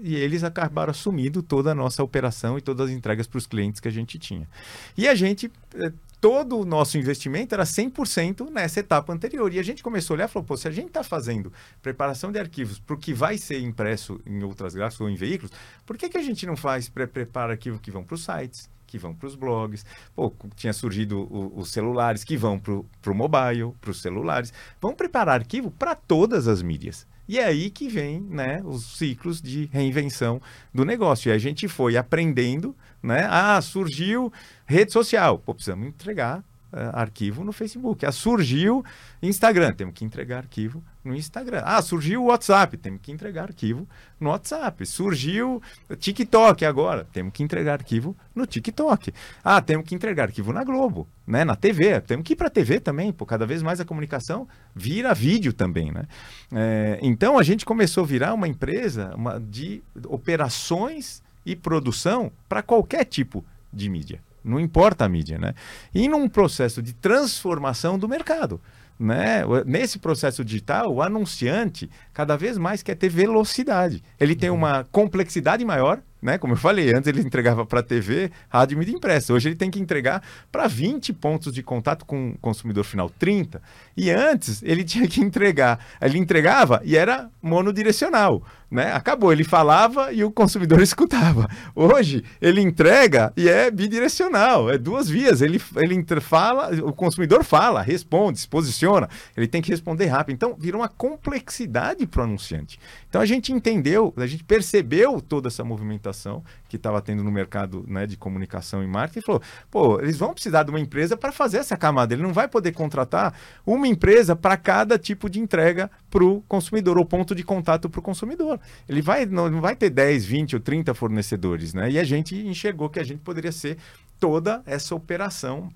e eles acabaram assumindo toda a nossa operação e todas as entregas para os clientes que a gente tinha. E a gente eh, todo o nosso investimento era 100% nessa etapa anterior. E a gente começou a olhar e falou, pô, se a gente está fazendo preparação de arquivos para o que vai ser impresso em outras gráficas ou em veículos, por que, que a gente não faz pré-prepara arquivos que vão para os sites, que vão para os blogs? Pô, tinha surgido o, os celulares que vão para o mobile, para os celulares. Vamos preparar arquivo para todas as mídias. E é aí que vem né, os ciclos de reinvenção do negócio. E a gente foi aprendendo, né? Ah, surgiu rede social. Pô, precisamos entregar uh, arquivo no Facebook. Ah, surgiu Instagram, temos que entregar arquivo no Instagram. Ah, surgiu o WhatsApp, temos que entregar arquivo no WhatsApp. Surgiu TikTok agora, temos que entregar arquivo no TikTok. Ah, temos que entregar arquivo na Globo, né? Na TV, temos que ir para a TV também, pô, cada vez mais a comunicação vira vídeo também, né? É, então a gente começou a virar uma empresa uma, de operações e produção para qualquer tipo de mídia. Não importa a mídia, né? E num processo de transformação do mercado. Né? Nesse processo digital, o anunciante cada vez mais quer ter velocidade. Ele tem uma complexidade maior, né? Como eu falei, antes ele entregava para TV, rádio, mídia impressa. Hoje ele tem que entregar para 20 pontos de contato com o consumidor final, 30. E antes ele tinha que entregar, ele entregava e era monodirecional né? Acabou, ele falava e o consumidor escutava. Hoje ele entrega e é bidirecional, é duas vias. Ele, ele fala, o consumidor fala, responde, se posiciona, ele tem que responder rápido. Então virou uma complexidade para o anunciante. Então a gente entendeu, a gente percebeu toda essa movimentação que estava tendo no mercado né, de comunicação e marketing falou: pô, eles vão precisar de uma empresa para fazer essa camada. Ele não vai poder contratar uma empresa para cada tipo de entrega para o consumidor, ou ponto de contato para o consumidor. Ele vai, não vai ter 10, 20 ou 30 fornecedores, né? E a gente enxergou que a gente poderia ser toda essa operação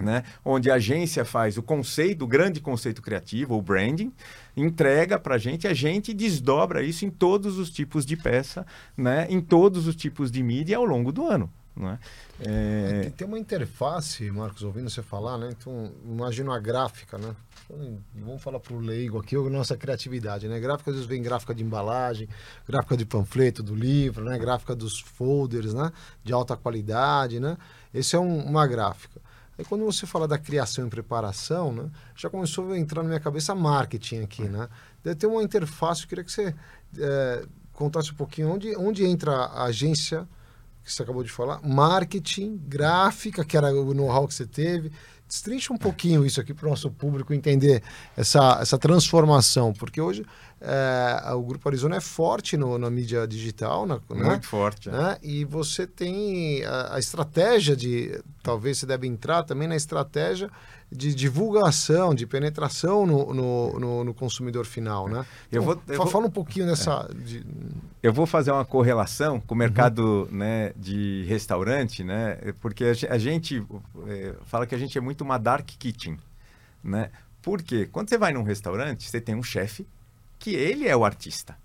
né? onde a agência faz o conceito, o grande conceito criativo, o branding, entrega para a gente, a gente desdobra isso em todos os tipos de peça, né? em todos os tipos de mídia ao longo do ano. Né? É... Tem, uma interface, Marcos, ouvindo você falar, né? Então, imagina a gráfica, né? Vamos falar para o leigo aqui, a nossa criatividade, né? Gráfica, às vezes vem gráfica de embalagem, gráfica de panfleto do livro, né? Gráfica dos folders, né? De alta qualidade, né? Esse é um, uma gráfica. Aí quando você fala da criação e preparação, né, já começou a entrar na minha cabeça marketing aqui, né? Deve ter uma interface, eu queria que você é, contasse um pouquinho onde, onde entra a agência que você acabou de falar, marketing, gráfica, que era o know-how que você teve. Destrincha um pouquinho isso aqui para o nosso público entender essa, essa transformação, porque hoje é, o Grupo Arizona é forte no, na mídia digital. Na, né? Muito né? forte. Né? E você tem a, a, estratégia de. Talvez você deve entrar também na estratégia de divulgação, de penetração no, no, no, no consumidor final. Né? Eu vou, eu fala, vou, um pouquinho dessa. É. De... Eu vou fazer uma correlação com o mercado uhum. né, de restaurante, né? porque a gente é, fala que a gente é muito uma dark kitchen. Né? Porque quando você vai num restaurante, você tem um chefe que ele é o artista.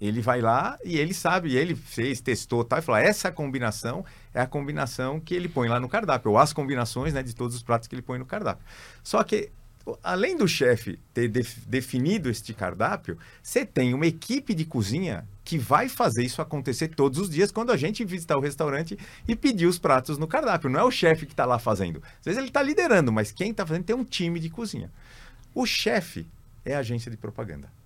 Ele vai lá e ele sabe, ele fez, testou, tal, e falou: essa combinação é a combinação que ele põe lá no cardápio, ou as combinações né, de todos os pratos que ele põe no cardápio. Só que, além do chefe ter def definido este cardápio, você tem uma equipe de cozinha que vai fazer isso acontecer todos os dias quando a gente visitar o restaurante e pedir os pratos no cardápio. Não é o chefe que está lá fazendo. Às vezes ele está liderando, mas quem está fazendo tem um time de cozinha. O chefe é a agência de propaganda.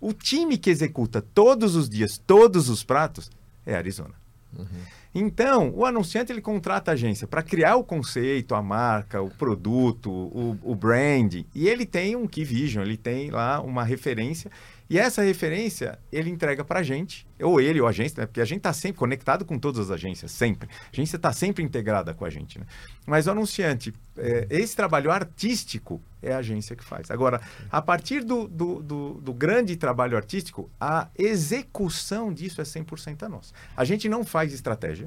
O time que executa todos os dias, todos os pratos, é Arizona. Uhum. Então, o anunciante ele contrata a agência para criar o conceito, a marca, o produto, o, o brand, e ele tem um key vision, ele tem lá uma referência e essa referência ele entrega para a gente, ou ele ou a agência, né? porque a gente está sempre conectado com todas as agências, sempre. A agência está sempre integrada com a gente. Né? Mas o anunciante, é, esse trabalho artístico é a agência que faz. Agora, a partir do, do, do, do grande trabalho artístico, a execução disso é 100% a nossa. A gente não faz estratégia,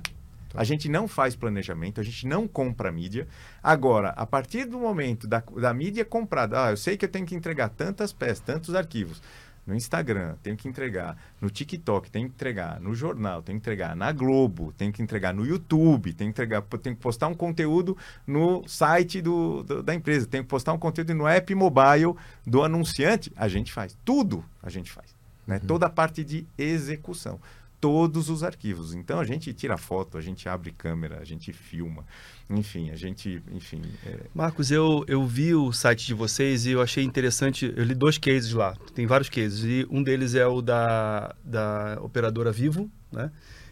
a gente não faz planejamento, a gente não compra mídia. Agora, a partir do momento da, da mídia comprada, ah, eu sei que eu tenho que entregar tantas peças, tantos arquivos no Instagram, tenho que entregar no TikTok, tenho que entregar no jornal, tenho que entregar na Globo, tenho que entregar no YouTube, tenho que entregar, tenho que postar um conteúdo no site do, do, da empresa, tenho que postar um conteúdo no app mobile do anunciante, a gente faz. Tudo a gente faz. Né? Uhum. Toda a parte de execução todos os arquivos. Então a gente tira foto, a gente abre câmera, a gente filma, enfim, a gente, enfim. É... Marcos, eu, eu vi o site de vocês e eu achei interessante. Eu li dois cases lá, tem vários cases e um deles é o da, da operadora Vivo, né?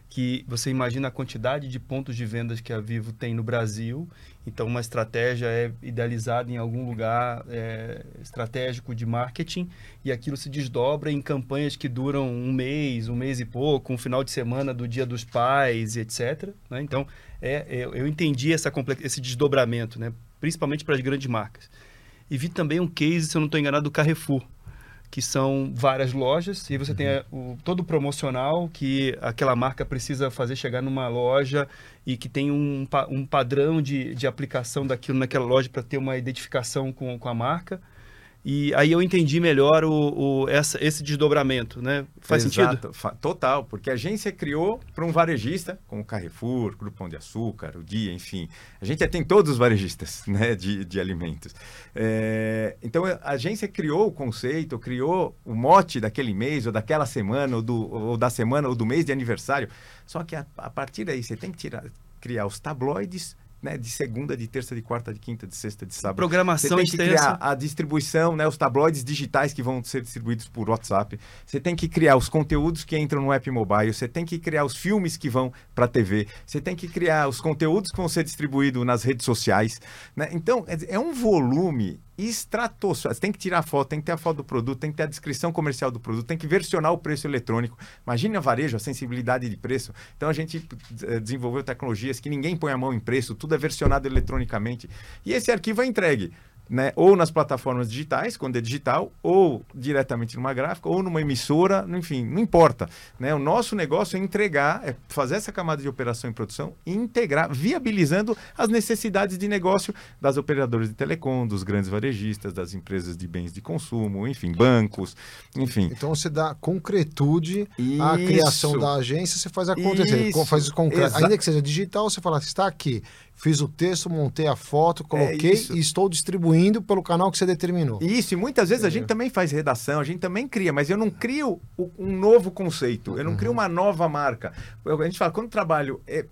Que você imagina a quantidade de pontos de vendas que a Vivo tem no Brasil então, uma estratégia é idealizada em algum lugar é, estratégico de marketing e aquilo se desdobra em campanhas que duram um mês, um mês e pouco, um final de semana do Dia dos Pais, etc. Né? Então, é, é, eu entendi essa, esse desdobramento, né? principalmente para as grandes marcas. E vi também um case, se eu não estou enganado, do Carrefour que são várias lojas, e você uhum. tem o, todo o promocional que aquela marca precisa fazer chegar numa loja e que tem um, um padrão de, de aplicação daquilo naquela loja para ter uma identificação com, com a marca. E aí eu entendi melhor o, o essa, esse desdobramento, né? Faz Exato, sentido? Total, porque a agência criou para um varejista, como Carrefour, Grupo Pão de Açúcar, o Dia, enfim. A gente tem todos os varejistas né, de, de alimentos. É, então a agência criou o conceito, criou o mote daquele mês, ou daquela semana, ou, do, ou da semana, ou do mês de aniversário. Só que a, a partir daí você tem que tirar, criar os tabloides né, de segunda, de terça, de quarta, de quinta, de sexta, de sábado. Programação Você tem que criar a distribuição, né, os tabloides digitais que vão ser distribuídos por WhatsApp. Você tem que criar os conteúdos que entram no app mobile. Você tem que criar os filmes que vão para a TV. Você tem que criar os conteúdos que vão ser distribuídos nas redes sociais. Né? Então, é um volume estratosférico. Você tem que tirar a foto, tem que ter a foto do produto, tem que ter a descrição comercial do produto, tem que versionar o preço eletrônico. Imagina varejo, a sensibilidade de preço. Então a gente eh, desenvolveu tecnologias que ninguém põe a mão em preço, tudo é versionado eletronicamente. E esse arquivo é entregue né, ou nas plataformas digitais, quando é digital, ou diretamente numa gráfica, ou numa emissora, enfim, não importa. Né? O nosso negócio é entregar, é fazer essa camada de operação e produção e integrar, viabilizando as necessidades de negócio das operadoras de telecom, dos grandes varejistas, das empresas de bens de consumo, enfim, bancos, enfim. Então você dá concretude Isso. à criação da agência, você faz acontecer, Isso. faz concreto. Ainda que seja digital, você fala, está aqui, fiz o texto, montei a foto, coloquei é e estou distribuindo pelo canal que você determinou. Isso, e muitas vezes a gente também faz redação, a gente também cria, mas eu não crio um novo conceito, eu não uhum. crio uma nova marca. A gente fala, quando o trabalho é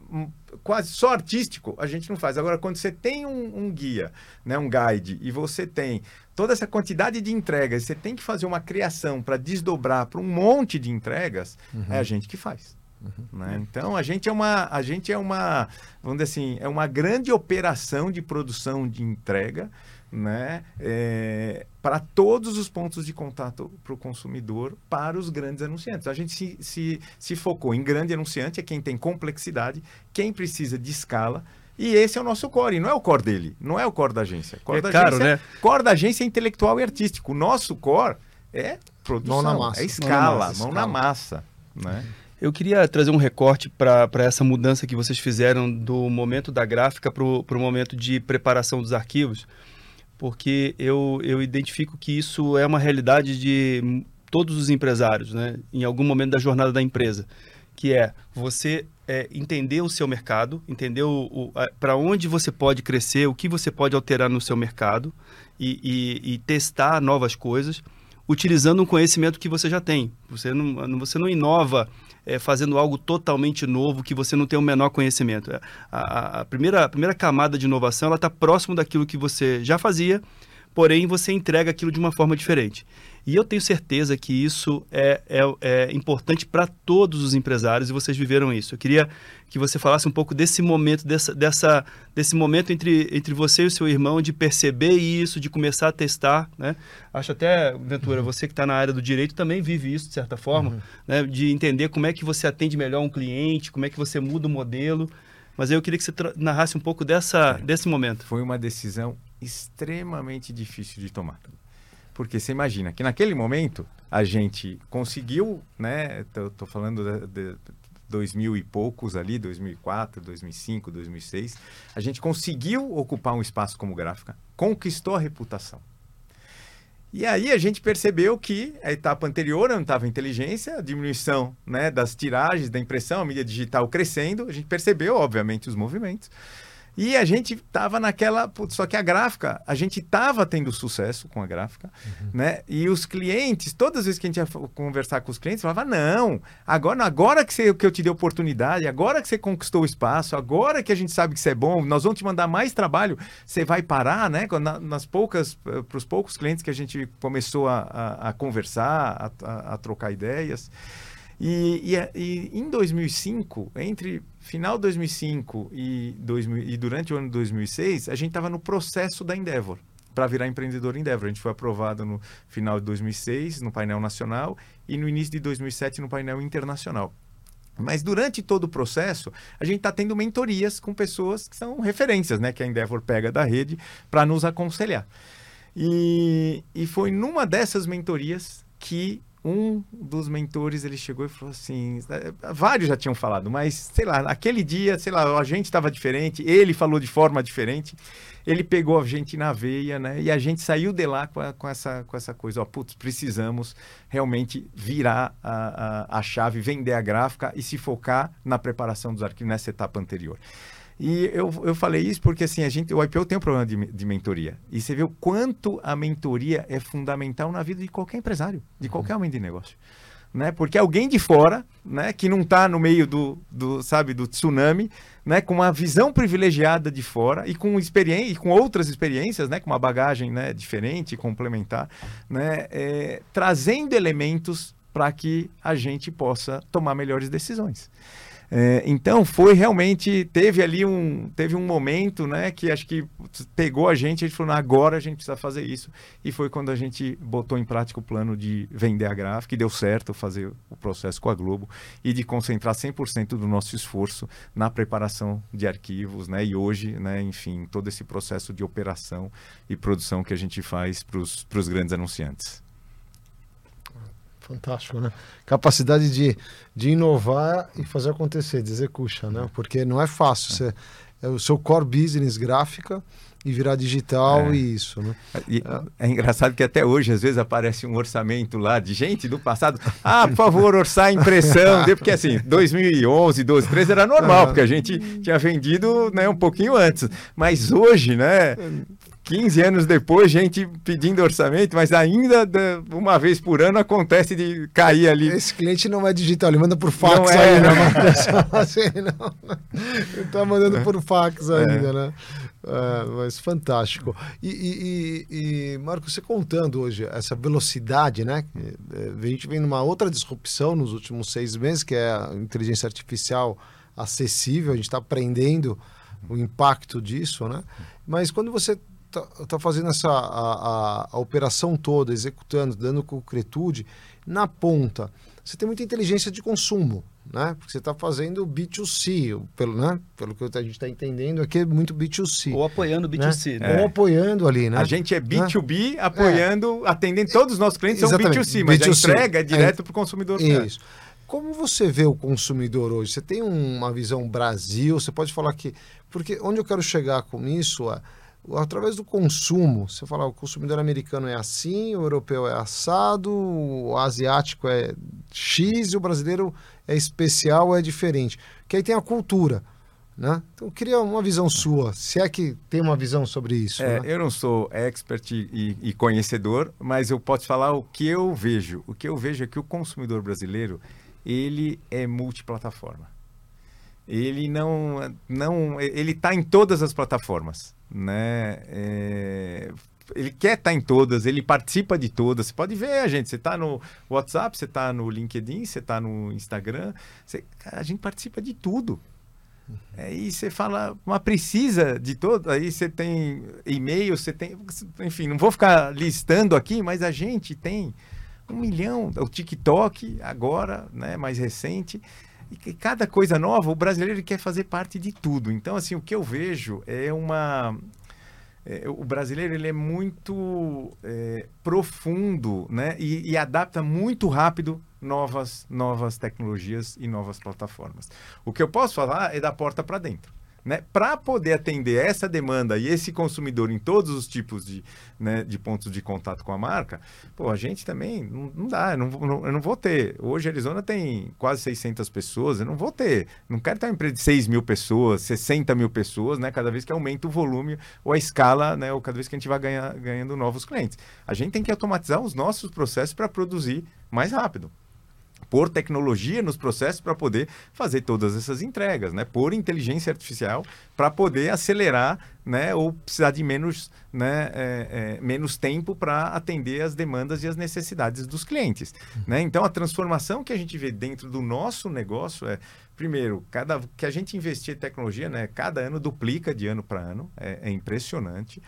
quase só artístico, a gente não faz. Agora, quando você tem um, um guia, né, um guide, e você tem toda essa quantidade de entregas, você tem que fazer uma criação para desdobrar para um monte de entregas, uhum. é a gente que faz. Uhum. Né? Então a gente é uma a gente é uma vamos dizer assim é uma grande operação de produção de entrega né é, para todos os pontos de contato para o consumidor para os grandes anunciantes a gente se, se, se focou em grande anunciante é quem tem complexidade quem precisa de escala e esse é o nosso core, não é o core dele, não é o core da agência. Core é da caro, agência, né? Core da agência é intelectual e artístico. O nosso core é produção, mão na massa. é escala, mão na massa. Mão na massa né? Eu queria trazer um recorte para essa mudança que vocês fizeram do momento da gráfica para o momento de preparação dos arquivos, porque eu, eu identifico que isso é uma realidade de todos os empresários, né? em algum momento da jornada da empresa, que é você é, entender o seu mercado, entender para onde você pode crescer, o que você pode alterar no seu mercado e, e, e testar novas coisas utilizando um conhecimento que você já tem. Você não, você não inova é, fazendo algo totalmente novo que você não tem o menor conhecimento. É, a, a, primeira, a primeira camada de inovação está próximo daquilo que você já fazia, porém você entrega aquilo de uma forma diferente. E eu tenho certeza que isso é, é, é importante para todos os empresários e vocês viveram isso. Eu queria que você falasse um pouco desse momento, dessa, dessa, desse momento entre, entre você e o seu irmão de perceber isso, de começar a testar. Né? Acho até, Ventura, você que está na área do direito também vive isso, de certa forma, uhum. né? de entender como é que você atende melhor um cliente, como é que você muda o modelo. Mas eu queria que você narrasse um pouco dessa, desse momento. Foi uma decisão extremamente difícil de tomar. Porque você imagina que naquele momento a gente conseguiu, né? Tô, tô falando de, de 2000 e poucos ali, 2004, 2005, 2006. A gente conseguiu ocupar um espaço como gráfica, conquistou a reputação. E aí a gente percebeu que a etapa anterior não estava inteligência, a diminuição né, das tiragens, da impressão, a mídia digital crescendo, a gente percebeu, obviamente, os movimentos. E a gente tava naquela. Só que a gráfica, a gente tava tendo sucesso com a gráfica, uhum. né? E os clientes, todas as vezes que a gente ia conversar com os clientes, falava: não, agora, agora que, você, que eu te dei oportunidade, agora que você conquistou o espaço, agora que a gente sabe que você é bom, nós vamos te mandar mais trabalho, você vai parar, né? Na, nas poucas, para os poucos clientes que a gente começou a, a, a conversar, a, a trocar ideias. E, e, e, em 2005, entre final de 2005 e, 2000, e durante o ano de 2006, a gente estava no processo da Endeavor para virar empreendedor Endeavor. A gente foi aprovado no final de 2006 no painel nacional e no início de 2007 no painel internacional. Mas durante todo o processo, a gente está tendo mentorias com pessoas que são referências, né? Que a Endeavor pega da rede para nos aconselhar. E, e foi numa dessas mentorias que um dos mentores ele chegou e falou assim, é, vários já tinham falado, mas sei lá, aquele dia, sei lá, a gente estava diferente, ele falou de forma diferente, ele pegou a gente na veia, né? E a gente saiu de lá com, a, com essa, com essa coisa, ó, putz, precisamos realmente virar a, a, a chave, vender a gráfica e se focar na preparação dos arquivos nessa etapa anterior. E eu, eu falei isso porque assim, a gente, o IPO tem um problema de, de mentoria. E você vê o quanto a mentoria é fundamental na vida de qualquer empresário, de qualquer uhum. homem de negócio. Né? Porque alguém de fora, né, que não está no meio do, do, sabe, do tsunami, né, com uma visão privilegiada de fora e com experiência, e com outras experiências, né, com uma bagagem, né, diferente, complementar, né, é, trazendo elementos para que a gente possa tomar melhores decisões. É, então foi realmente teve ali um teve um momento né que acho que pegou a gente a gente falou agora a gente precisa fazer isso. E foi quando a gente botou em prática o plano de vender a gráfica e deu certo fazer o processo com a Globo e de concentrar 100% do nosso esforço na preparação de arquivos né e hoje né enfim todo esse processo de operação e produção que a gente faz para os grandes anunciantes Fantástico, né? Capacidade de, de inovar e fazer acontecer, de execution, né? Porque não é fácil. Você, é o seu core business gráfica e virar digital é. e isso, né? E é. é engraçado que até hoje, às vezes, aparece um orçamento lá de gente do passado. Ah, por favor, orçar a impressão. porque assim, 2011, 12, 13 era normal, porque a gente tinha vendido né, um pouquinho antes. Mas hoje, né? 15 anos depois, gente pedindo orçamento, mas ainda uma vez por ano acontece de cair ali. Esse cliente não é digital, ele manda por fax não é, ainda. Não. assim, não. Ele está mandando por fax é. ainda, é. né? É, mas fantástico. E, e, e, Marco, você contando hoje essa velocidade, né? É, a gente vem numa outra disrupção nos últimos seis meses, que é a inteligência artificial acessível, a gente está aprendendo o impacto disso, né? Mas quando você está tá fazendo essa a, a, a, operação toda, executando, dando concretude, na ponta, você tem muita inteligência de consumo, né? Porque você está fazendo B2C, pelo, né? pelo que a gente está entendendo aqui, é muito B2C. Ou apoiando B2C, né? né? Ou apoiando ali, né? A gente é B2B, né? apoiando, é. atendendo todos os nossos clientes Exatamente. são B2C, mas B2C. a entrega é direto é. para o consumidor. Isso. Como você vê o consumidor hoje? Você tem uma visão Brasil? Você pode falar que. Porque onde eu quero chegar com isso é através do consumo, você fala, o consumidor americano é assim, o europeu é assado, o asiático é X e o brasileiro é especial, é diferente. Que aí tem a cultura. Né? Então, eu queria uma visão sua, se é que tem uma visão sobre isso. É, né? Eu não sou expert e, e, conhecedor, mas eu posso falar o que eu vejo. O que eu vejo é que o consumidor brasileiro ele é multiplataforma. Ele não, não, ele está em todas as plataformas né? É, ele quer estar tá em todas, ele participa de todas. Você pode ver a gente, você está no WhatsApp, você está no LinkedIn, você está no Instagram, você, cara, a gente participa de tudo. Aí você fala, mas precisa de todo. Aí você tem e-mail, você tem. Enfim, não vou ficar listando aqui, mas a gente tem um milhão. O TikTok, agora, né, mais recente. E cada coisa nova, o brasileiro quer fazer parte de tudo. Então, assim, o que eu vejo é uma. É, o brasileiro ele é muito é, profundo né? E, e adapta muito rápido novas, novas tecnologias e novas plataformas. O que eu posso falar é da porta para dentro. Né? Para poder atender essa demanda e esse consumidor em todos os tipos de, né, de pontos de contato com a marca, pô, a gente também não, não dá, eu não, não, eu não vou ter. Hoje a Arizona tem quase 600 pessoas, eu não vou ter, não quero ter uma empresa de 6 mil pessoas, 60 mil pessoas, né, cada vez que aumenta o volume ou a escala, né, ou cada vez que a gente vai ganhar, ganhando novos clientes. A gente tem que automatizar os nossos processos para produzir mais rápido por tecnologia nos processos para poder fazer todas essas entregas, né? Por inteligência artificial para poder acelerar, né? Ou precisar de menos, né? É, é, menos tempo para atender as demandas e as necessidades dos clientes, né? Então a transformação que a gente vê dentro do nosso negócio é primeiro, cada que a gente investir em tecnologia, né? Cada ano duplica de ano para ano, é, é impressionante.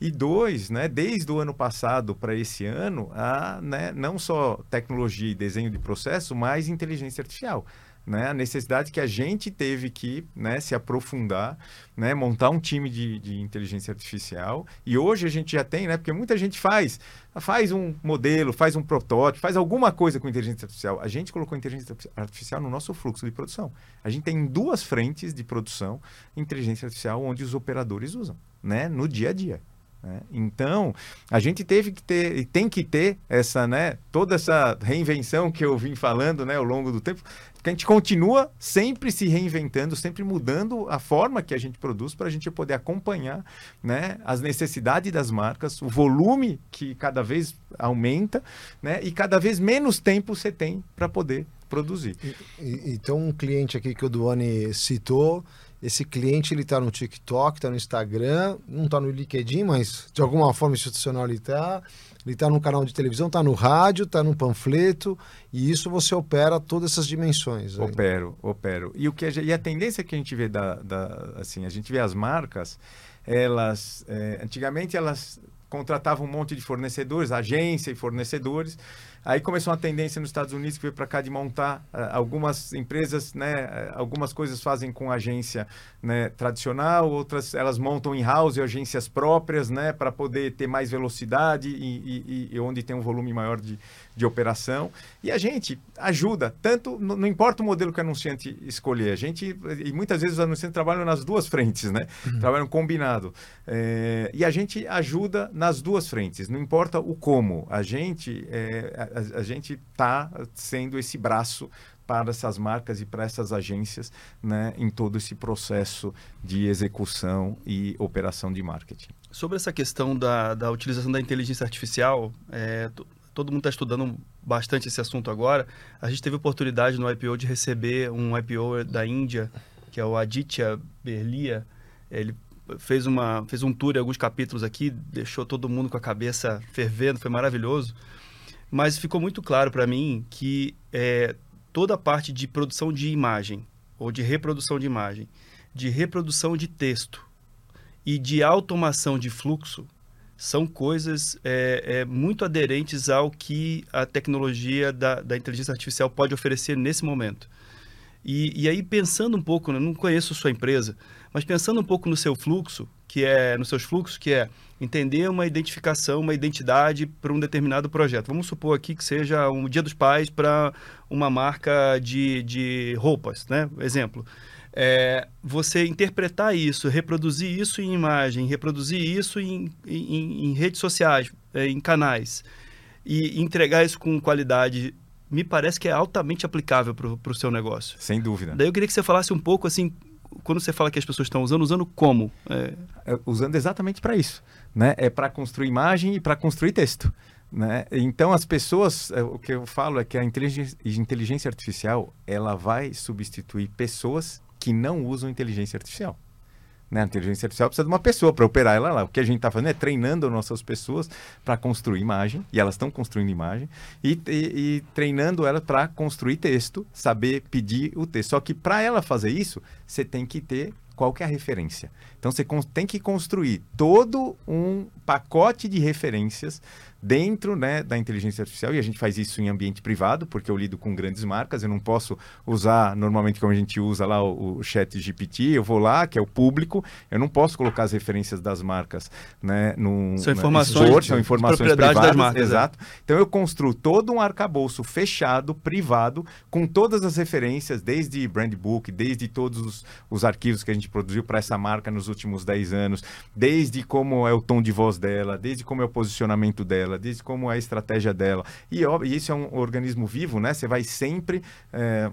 E dois, né, desde o ano passado para esse ano, há né, não só tecnologia e desenho de processo, mas inteligência artificial. Né, a necessidade que a gente teve que né, se aprofundar, né, montar um time de, de, inteligência artificial. E hoje a gente já tem, né, porque muita gente faz, faz um modelo, faz um protótipo, faz alguma coisa com inteligência artificial. A gente colocou inteligência artificial no nosso fluxo de produção. A gente tem duas frentes de produção inteligência artificial onde os operadores usam, né, no dia a dia. Né? Então, a gente teve que ter e tem que ter essa, né, toda essa reinvenção que eu vim falando né, ao longo do tempo, que a gente continua sempre se reinventando, sempre mudando a forma que a gente produz para a gente poder acompanhar né, as necessidades das marcas, o volume que cada vez aumenta né, e cada vez menos tempo você tem para poder produzir. então, um cliente aqui que o Duane citou esse cliente ele está no TikTok, está no Instagram, não está no LinkedIn, mas de alguma forma institucional ele está. Ele está no canal de televisão, está no rádio, está no panfleto, e isso você opera todas essas dimensões. Aí. Opero, opero. E, o que a, e a tendência que a gente vê da, da assim, a gente vê as marcas, elas é, antigamente elas contratavam um monte de fornecedores, agência e fornecedores. Aí começou uma tendência nos Estados Unidos que veio para cá de montar uh, algumas empresas, né, uh, algumas coisas fazem com agência né, tradicional, outras elas montam in-house agências próprias, né, para poder ter mais velocidade e, e, e, onde tem um volume maior de, de operação. E a gente ajuda, tanto, não, não importa o modelo que o anunciante escolher, a gente, e muitas vezes os anunciantes trabalham nas duas frentes, né, uhum. trabalham combinado. É, e a gente ajuda nas duas frentes, não importa o como, a gente é, a, a gente está sendo esse braço para essas marcas e para essas agências né, em todo esse processo de execução e operação de marketing. Sobre essa questão da, da utilização da inteligência artificial, é, todo mundo está estudando bastante esse assunto agora. A gente teve oportunidade no IPO de receber um IPO da Índia, que é o Aditya Berlia. Ele fez, uma, fez um tour em alguns capítulos aqui, deixou todo mundo com a cabeça fervendo, foi maravilhoso. Mas ficou muito claro para mim que é, toda a parte de produção de imagem, ou de reprodução de imagem, de reprodução de texto e de automação de fluxo são coisas é, é, muito aderentes ao que a tecnologia da, da, inteligência artificial pode oferecer nesse momento. E, e aí, pensando um pouco, né, não conheço sua empresa, mas pensando um pouco no seu fluxo, que é nos seus fluxos, que é entender uma identificação, uma identidade para um determinado projeto. Vamos supor aqui que seja um Dia dos Pais para uma marca de, de roupas, né? Exemplo. É, você interpretar isso, reproduzir isso em imagem, reproduzir isso em, em, em redes sociais, é, em canais, e entregar isso com qualidade, me parece que é altamente aplicável para o seu negócio. Sem dúvida. Daí eu queria que você falasse um pouco assim quando você fala que as pessoas estão usando, usando como? É... É, usando exatamente para isso. Né? É para construir imagem e para construir texto. Né? Então as pessoas, é, o que eu falo é que a inteligência, inteligência artificial ela vai substituir pessoas que não usam inteligência artificial. Né? A inteligência artificial precisa de uma pessoa para operar ela lá. O que a gente está fazendo é treinando nossas pessoas para construir imagem, e elas estão construindo imagem, e, e, e treinando ela para construir texto, saber pedir o texto. Só que para ela fazer isso, você tem que ter qual que é a referência. Então você tem que construir todo um pacote de referências dentro né, da inteligência artificial, e a gente faz isso em ambiente privado, porque eu lido com grandes marcas, eu não posso usar normalmente como a gente usa lá o, o chat GPT, eu vou lá, que é o público, eu não posso colocar as referências das marcas né, num, são informações, são informações privadas, das marcas, é. exato. É. Então eu construo todo um arcabouço fechado, privado, com todas as referências, desde brand book, desde todos os, os arquivos que a gente produziu para essa marca nos últimos 10 anos, desde como é o tom de voz dela, desde como é o posicionamento dela, dela, diz como é a estratégia dela. E, ó, isso é um organismo vivo, né? Você vai sempre. É,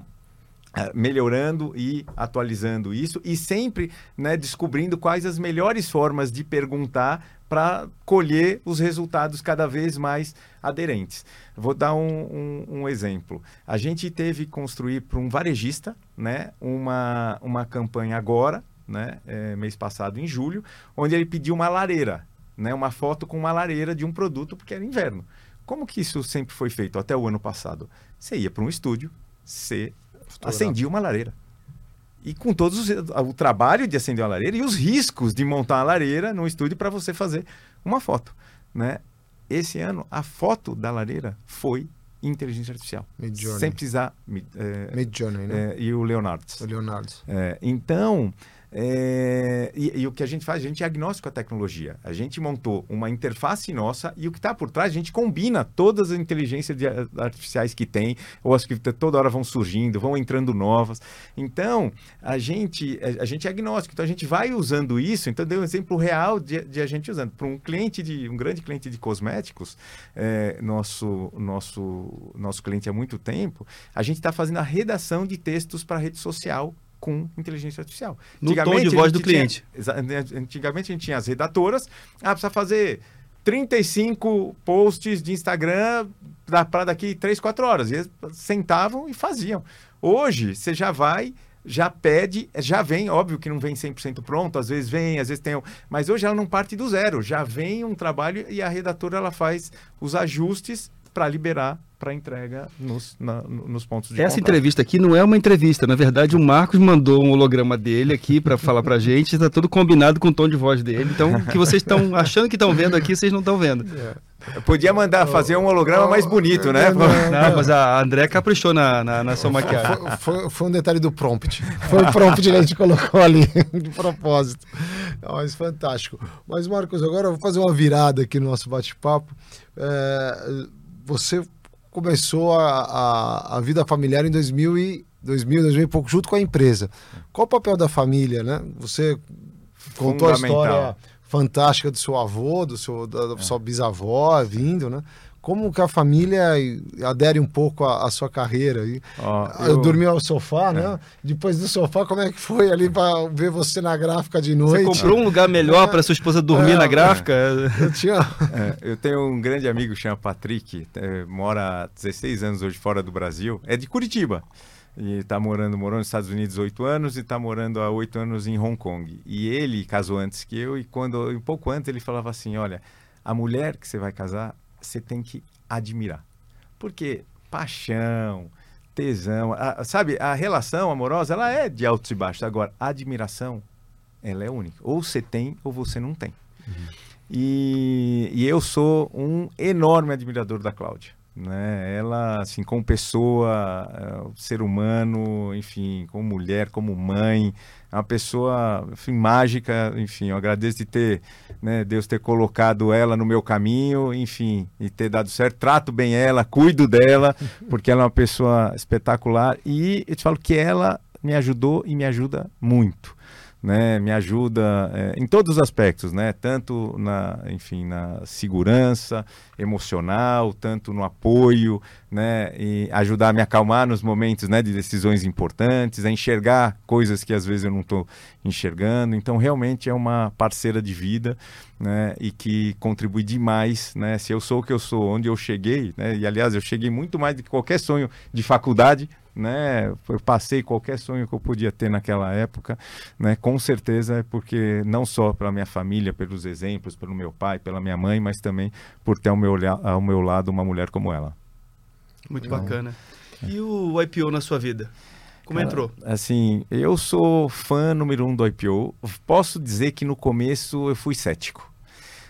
é, melhorando e atualizando isso e sempre né, descobrindo quais as melhores formas de perguntar para colher os resultados cada vez mais aderentes. Vou dar um, um, um exemplo. A gente teve que construir para um varejista né, uma, uma campanha agora, né, é, mês passado, em julho, onde ele pediu uma lareira né, uma foto com uma lareira de um produto porque era inverno. Como que isso sempre foi feito até o ano passado? Você ia para um estúdio, você acendia uma lareira. E com todos os, o trabalho de acender uma lareira e os riscos de montar uma lareira no estúdio para você fazer uma foto, né? Esse ano a foto da lareira foi inteligência artificial. Midjourney. Sem precisar é, Midjourney, né? É, e o Leonardo. O Leonardo. É, então, é, e, e, o que a gente faz, a gente é agnóstico à tecnologia. A gente montou uma interface nossa e o que está por trás, a gente combina todas as inteligências de, artificiais que tem, ou as que toda hora vão surgindo, vão entrando novas. Então, a gente, a, a gente é agnóstico. Então, a gente vai usando isso. Então, deu um exemplo real de, de a gente usando. Para um cliente, de um grande cliente de cosméticos, é, nosso, nosso, nosso cliente há muito tempo, a gente está fazendo a redação de textos para rede social com inteligência artificial. No tom de voz do cliente. Tinha, antigamente a gente tinha as redatoras, ah, precisa fazer 35 posts de Instagram para daqui 3, 4 horas. E eles sentavam e faziam. Hoje, você já vai, já pede, já vem, óbvio que não vem 100% pronto, às vezes vem, às vezes tem, mas hoje ela não parte do zero, já vem um trabalho e a redatora ela faz os ajustes para liberar para entrega nos, na, nos pontos de Essa contato. entrevista aqui não é uma entrevista, na verdade o Marcos mandou um holograma dele aqui para falar para a gente, está tudo combinado com o tom de voz dele, então o que vocês estão achando que estão vendo aqui, vocês não estão vendo. É. podia mandar fazer um holograma mais bonito, né? Não, não, mas a André caprichou na, na, na sua maquiagem. Foi, foi, foi, um detalhe do prompt. Foi o prompt que a gente colocou ali, de propósito. Mas fantástico. Mas, Marcos, agora eu vou fazer uma virada aqui no nosso bate-papo. É, você começou a, a, a, vida familiar em 2000 e 2000, 2000 e pouco, junto com a empresa. Qual o papel da família, né? Você contou a história fantástica do seu avô, do seu, da, da é. sua bisavó vindo, né? Como que a família adere um pouco à, à sua carreira. E, oh, eu... eu dormi ao sofá, né? é. né? Depois do sofá, como é que foi ali para ver você na gráfica de noite? Você comprou um lugar melhor é. para sua esposa dormir é, na gráfica? Eu, tinha... É, eu tenho um grande amigo que chama Patrick, é, mora há 16 anos hoje fora do Brasil, é de Curitiba. E está morando, morou nos Estados Unidos oito anos e está morando há oito anos em Hong Kong. E ele casou antes que eu, e quando um pouco antes ele falava assim: olha, a mulher que você vai casar você tem que admirar. Porque paixão, tesão, a, sabe, a relação amorosa, ela é de altos e baixos. Agora, a admiração, ela é única. Ou você tem ou você não tem. Uhum. E, e, eu sou um enorme admirador da Cláudia. Né? Ela, assim, como pessoa, uh, ser humano, enfim, como mulher, como mãe, é uma pessoa enfim, mágica, enfim, eu agradeço de ter, né, Deus ter colocado ela no meu caminho, enfim, e ter dado certo, trato bem ela, cuido dela, porque ela é uma pessoa espetacular e eu te falo que ela me ajudou e me ajuda muito né, me ajuda é, em todos os aspectos, né, tanto na, enfim, na segurança emocional, tanto no apoio, né, e ajudar a me acalmar nos momentos, né, de decisões importantes, a enxergar coisas que às vezes eu não estou enxergando. Então, realmente é uma parceira de vida, né, e que contribui demais, né, se eu sou o que eu sou, onde eu cheguei, né, e aliás eu cheguei muito mais do que qualquer sonho de faculdade né? Eu passei qualquer sonho que eu podia ter naquela época, né? Com certeza é porque não só pela minha família, pelos exemplos, pelo meu pai, pela minha mãe, mas também por ter ao meu, ao meu lado uma mulher como ela. Muito bacana. E o IPO na sua vida? Como Cara, entrou? Assim, eu sou fã número um do IPO. Posso dizer que no começo eu fui cético.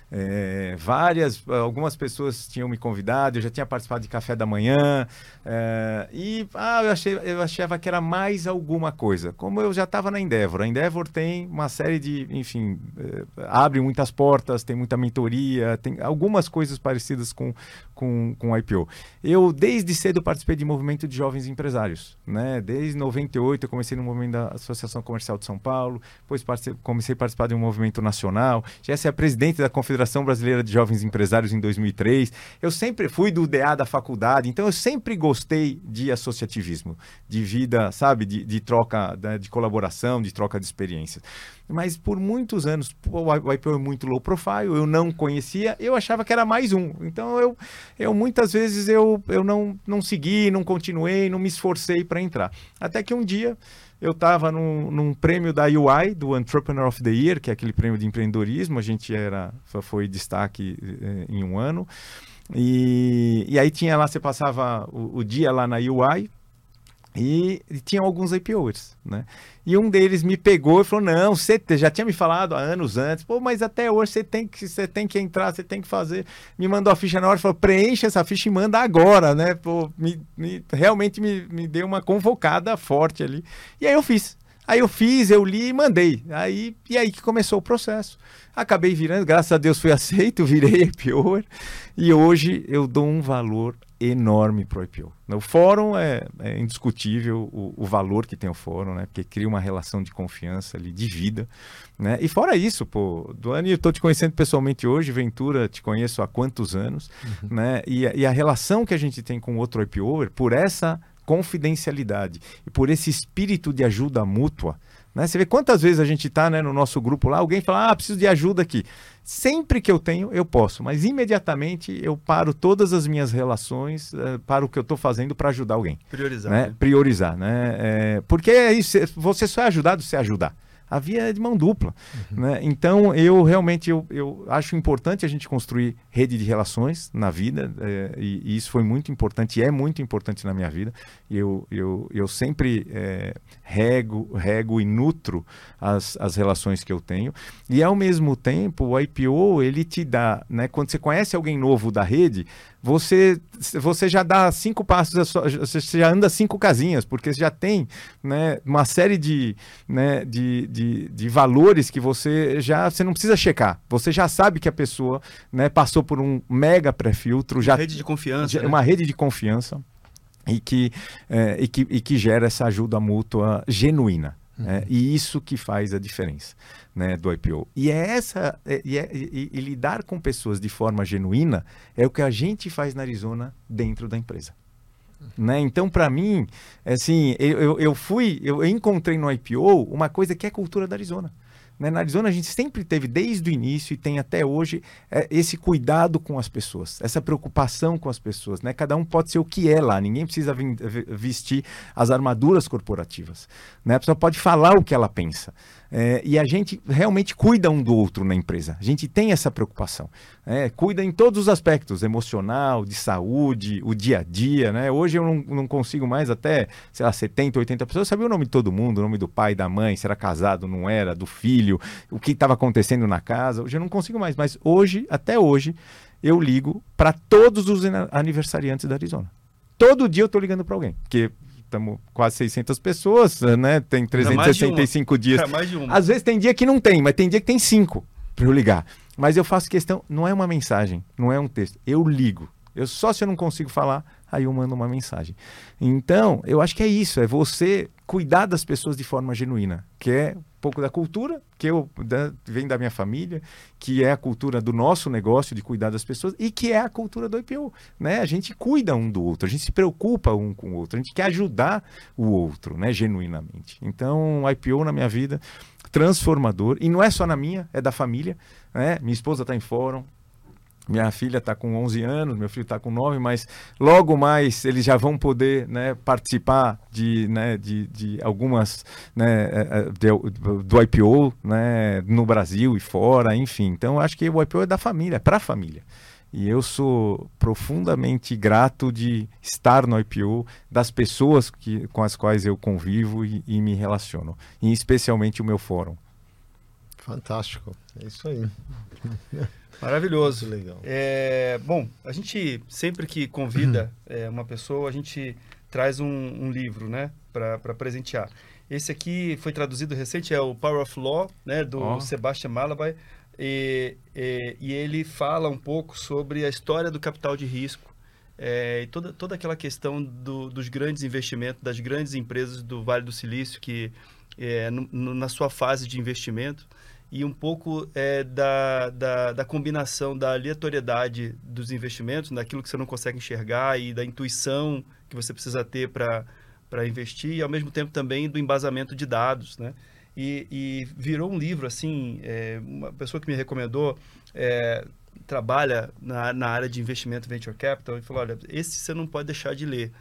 É, várias, algumas pessoas tinham me convidado, eu já tinha participado de café da manhã é, e ah, eu, achei, eu achava que era mais alguma coisa. Como eu já estava na Endeavor, a Endeavor tem uma série de, enfim, é, abre muitas portas, tem muita mentoria, tem algumas coisas parecidas com, com, com IPO. Eu, desde cedo, participei de movimento de jovens empresários. Né? Desde 98, eu comecei no movimento da Associação Comercial de São Paulo, depois comecei a participar de um movimento nacional, já ser a presidente da Confederação Confederação Brasileira de Jovens Empresários em 2003. Eu sempre fui do DA da faculdade, então eu sempre gostei de associativismo, de vida, sabe, de, de troca, né, de colaboração, de troca de experiências. Mas por muitos anos, o IPO é muito low profile, eu não conhecia, eu achava que era mais um. Então eu, eu muitas vezes eu, eu não, não segui, não continuei, não me esforcei para entrar. Até que um dia eu estava num, num, prêmio da UI, do Entrepreneur of the Year, que é aquele prêmio de empreendedorismo, a gente era, foi destaque eh, em um ano. E, e aí tinha lá, você passava o, o dia lá na UI, e, e tinham alguns IPOers, né? E um deles me pegou e falou: Não, você já tinha me falado há anos antes, pô, mas até hoje você tem que, você tem que entrar, você tem que fazer. Me mandou a ficha na hora, falou: preencha essa ficha e manda agora, né? Pô, me, me, realmente me, me deu uma convocada forte ali. E aí eu fiz. Aí eu fiz, eu li e mandei. Aí, e aí que começou o processo. Acabei virando, graças a Deus fui aceito, virei IPO e hoje eu dou um valor enorme para o IPO. O fórum é, é indiscutível o, o, valor que tem o fórum, né? Porque cria uma relação de confiança ali, de vida, né? E fora isso, pô, Duane, eu estou te conhecendo pessoalmente hoje, Ventura, te conheço há quantos anos, uhum. né? E, e, a relação que a gente tem com outro IPO, por essa confidencialidade e por esse espírito de ajuda mútua, né? Você vê quantas vezes a gente está né, no nosso grupo lá, alguém fala, ah, preciso de ajuda aqui. Sempre que eu tenho, eu posso, mas imediatamente eu paro todas as minhas relações uh, para o que eu estou fazendo para ajudar alguém. Priorizar. Né? Né? Priorizar, né? É, porque é isso, você só é ajudado se ajudar a via é de mão dupla. Uhum. Né? Então, eu realmente eu, eu acho importante a gente construir rede de relações na vida, é, e, e, isso foi muito importante, e é muito importante na minha vida. Eu, eu, eu sempre é, rego, rego e nutro as, as relações que eu tenho. E, ao mesmo tempo, o IPO, ele te dá, né, quando você conhece alguém novo da rede, você, você já dá cinco passos, você já anda cinco casinhas, porque você já tem né, uma série de, né, de, de, de, valores que você já você não precisa checar. Você já sabe que a pessoa né, passou por um mega pré-filtro. Já, rede de confiança. Né? Uma rede de confiança e que, é, e, que, e que gera essa ajuda mútua genuína. Uhum. É, e isso que faz a diferença né, do IPO. E é essa é, e, é, e, e, lidar com pessoas de forma genuína é o que a gente faz na Arizona dentro da empresa. Né? Então, para mim, assim, eu, eu, fui, eu encontrei no IPO uma coisa que é a cultura da Arizona. Né? Na Arizona, a gente sempre teve, desde o início e tem até hoje, é, esse cuidado com as pessoas, essa preocupação com as pessoas. Né? Cada um pode ser o que é lá, ninguém precisa vestir as armaduras corporativas. Né? A pessoa pode falar o que ela pensa. É, e a gente realmente cuida um do outro na empresa. A gente tem essa preocupação. É, cuida em todos os aspectos, emocional, de saúde, o dia a dia. Né? Hoje eu não, não consigo mais, até, sei lá, 70, 80 pessoas, saber o nome de todo mundo, o nome do pai, da mãe, se era casado, não era, do filho, o que estava acontecendo na casa. Hoje eu não consigo mais. Mas hoje, até hoje, eu ligo para todos os aniversariantes da Arizona. Todo dia eu estou ligando para alguém. Porque estamos quase 600 pessoas, né? Tem 365 dias. Às vezes tem dia que não tem, mas tem dia que tem cinco para eu ligar. Mas eu faço questão, não é uma mensagem, não é um texto. Eu ligo. Eu só se eu não consigo falar, aí eu mando uma mensagem. Então, eu acho que é isso, é você cuidar das pessoas de forma genuína, que é pouco da cultura, que eu da, vem da minha família, que é a cultura do nosso negócio de cuidar das pessoas e que é a cultura do IPO, né? A gente cuida um do outro, a gente se preocupa um com o outro, a gente quer ajudar o outro, né, genuinamente. Então, IPO na minha vida transformador e não é só na minha, é da família, né? Minha esposa está em fórum, minha filha está com 11 anos, meu filho está com 9, mas logo mais eles já vão poder né, participar de, né, de, de algumas né, é, é, de, do IPO né, no Brasil e fora, enfim. Então acho que o IPO é da família, é para a família. E eu sou profundamente grato de estar no IPO, das pessoas que, com as quais eu convivo e, e me relaciono, e especialmente o meu fórum. Fantástico, é isso aí. Maravilhoso. Legal. É, bom, a gente sempre que convida é, uma pessoa, a gente traz um, um livro, né, para presentear. Esse aqui foi traduzido recente, é o Power of Law, né, do oh. Sebastian Malabai, e, e, e, ele fala um pouco sobre a história do capital de risco é, e toda, toda aquela questão do, dos grandes investimentos, das grandes empresas do Vale do Silício, que é, no, no, na sua fase de investimento, e um pouco é, da, da, da, combinação da aleatoriedade dos investimentos, daquilo que você não consegue enxergar e da intuição que você precisa ter para investir, e ao mesmo tempo também do embasamento de dados, né? E, e virou um livro, assim, é, uma pessoa que me recomendou é, trabalha na, na área de investimento venture capital e falou, olha, esse você não pode deixar de ler.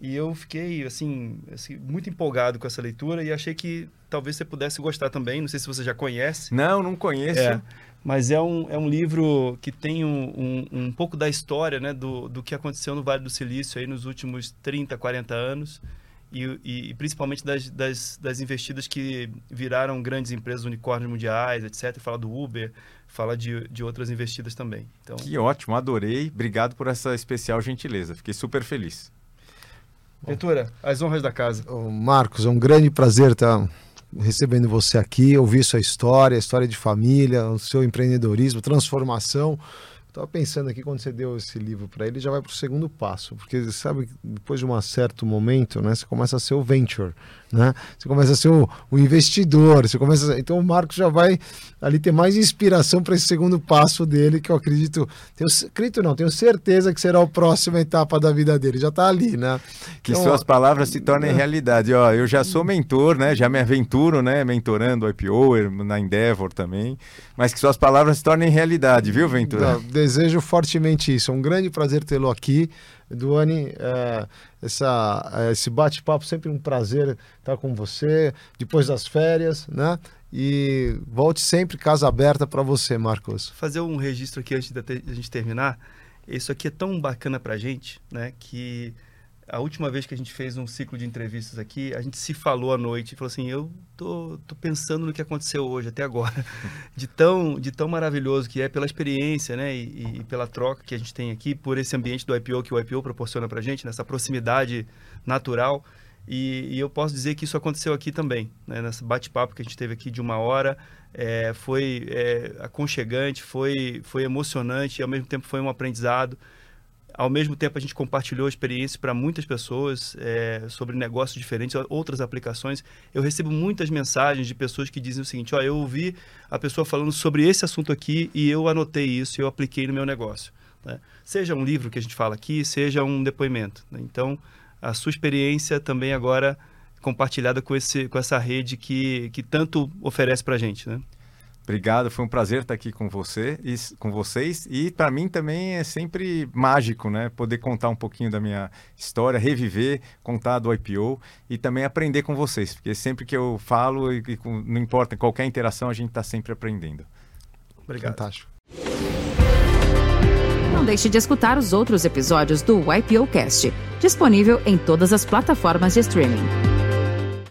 E eu fiquei, assim, assim, muito empolgado com essa leitura e achei que talvez você pudesse gostar também. Não sei se você já conhece. Não, não conheço. É, mas é um, é um livro que tem um, um, um, pouco da história né, do, do que aconteceu no Vale do Silício aí nos últimos 30, 40 anos. E, e, e principalmente das, das, das, investidas que viraram grandes empresas unicórnios mundiais, etc. Fala do Uber, fala de, de outras investidas também. Então... Que ótimo, adorei. Obrigado por essa especial gentileza. Fiquei super feliz. Ventura, as honras da casa. Marcos, é um grande prazer estar recebendo você aqui, ouvir sua história, história de família, o seu empreendedorismo, transformação. Estava pensando aqui quando você deu esse livro para ele, já vai para o segundo passo, porque sabe depois de um certo momento, né, você começa a ser o venture, né? Você começa a ser o, o investidor, você começa, a... então o Marcos já vai ali ter mais inspiração para esse segundo passo dele, que eu acredito, tenho, acredito não, tenho certeza que será a próxima etapa da vida dele, já está ali, né? Que então, suas palavras se tornem é. realidade. Ó, eu já sou mentor, né? Já me aventuro, né? Mentorando o IPO, na Endeavor também, mas que suas palavras se tornem realidade, viu, Ventura? Não, desejo fortemente isso. É um grande prazer tê-lo aqui. Duane, é, essa, é, esse bate-papo sempre um prazer estar com você, depois das férias, né? E volte sempre casa aberta para você, Marcos. Fazer um registro aqui antes da gente terminar. Isso aqui é tão bacana para gente, né? Que a última vez que a gente fez um ciclo de entrevistas aqui, a gente se falou à noite e falou assim: eu tô, tô pensando no que aconteceu hoje, até agora, de tão, de tão maravilhoso que é pela experiência, né, e, e, pela troca que a gente tem aqui, por esse ambiente do IPO que o IPO proporciona para a gente, nessa proximidade natural. E, e, eu posso dizer que isso aconteceu aqui também, né, nesse bate-papo que a gente teve aqui de uma hora. É, foi é, aconchegante, foi, foi emocionante e ao mesmo tempo foi um aprendizado. Ao mesmo tempo, a gente compartilhou experiências para muitas pessoas é, sobre negócios diferentes, outras aplicações. Eu recebo muitas mensagens de pessoas que dizem o seguinte: ó, eu ouvi a pessoa falando sobre esse assunto aqui e eu anotei isso e eu apliquei no meu negócio. Né? Seja um livro que a gente fala aqui, seja um depoimento. Né? Então, a sua experiência também agora compartilhada com, esse, com essa rede que, que tanto oferece para a gente. Né? Obrigado, foi um prazer estar aqui com você e com vocês. E para mim também é sempre mágico, né? Poder contar um pouquinho da minha história, reviver, contar do IPO e também aprender com vocês, porque sempre que eu falo, e, e não importa qualquer interação, a gente está sempre aprendendo. Obrigado. Fantástico. Não deixe de escutar os outros episódios do YPO Cast, disponível em todas as plataformas de streaming.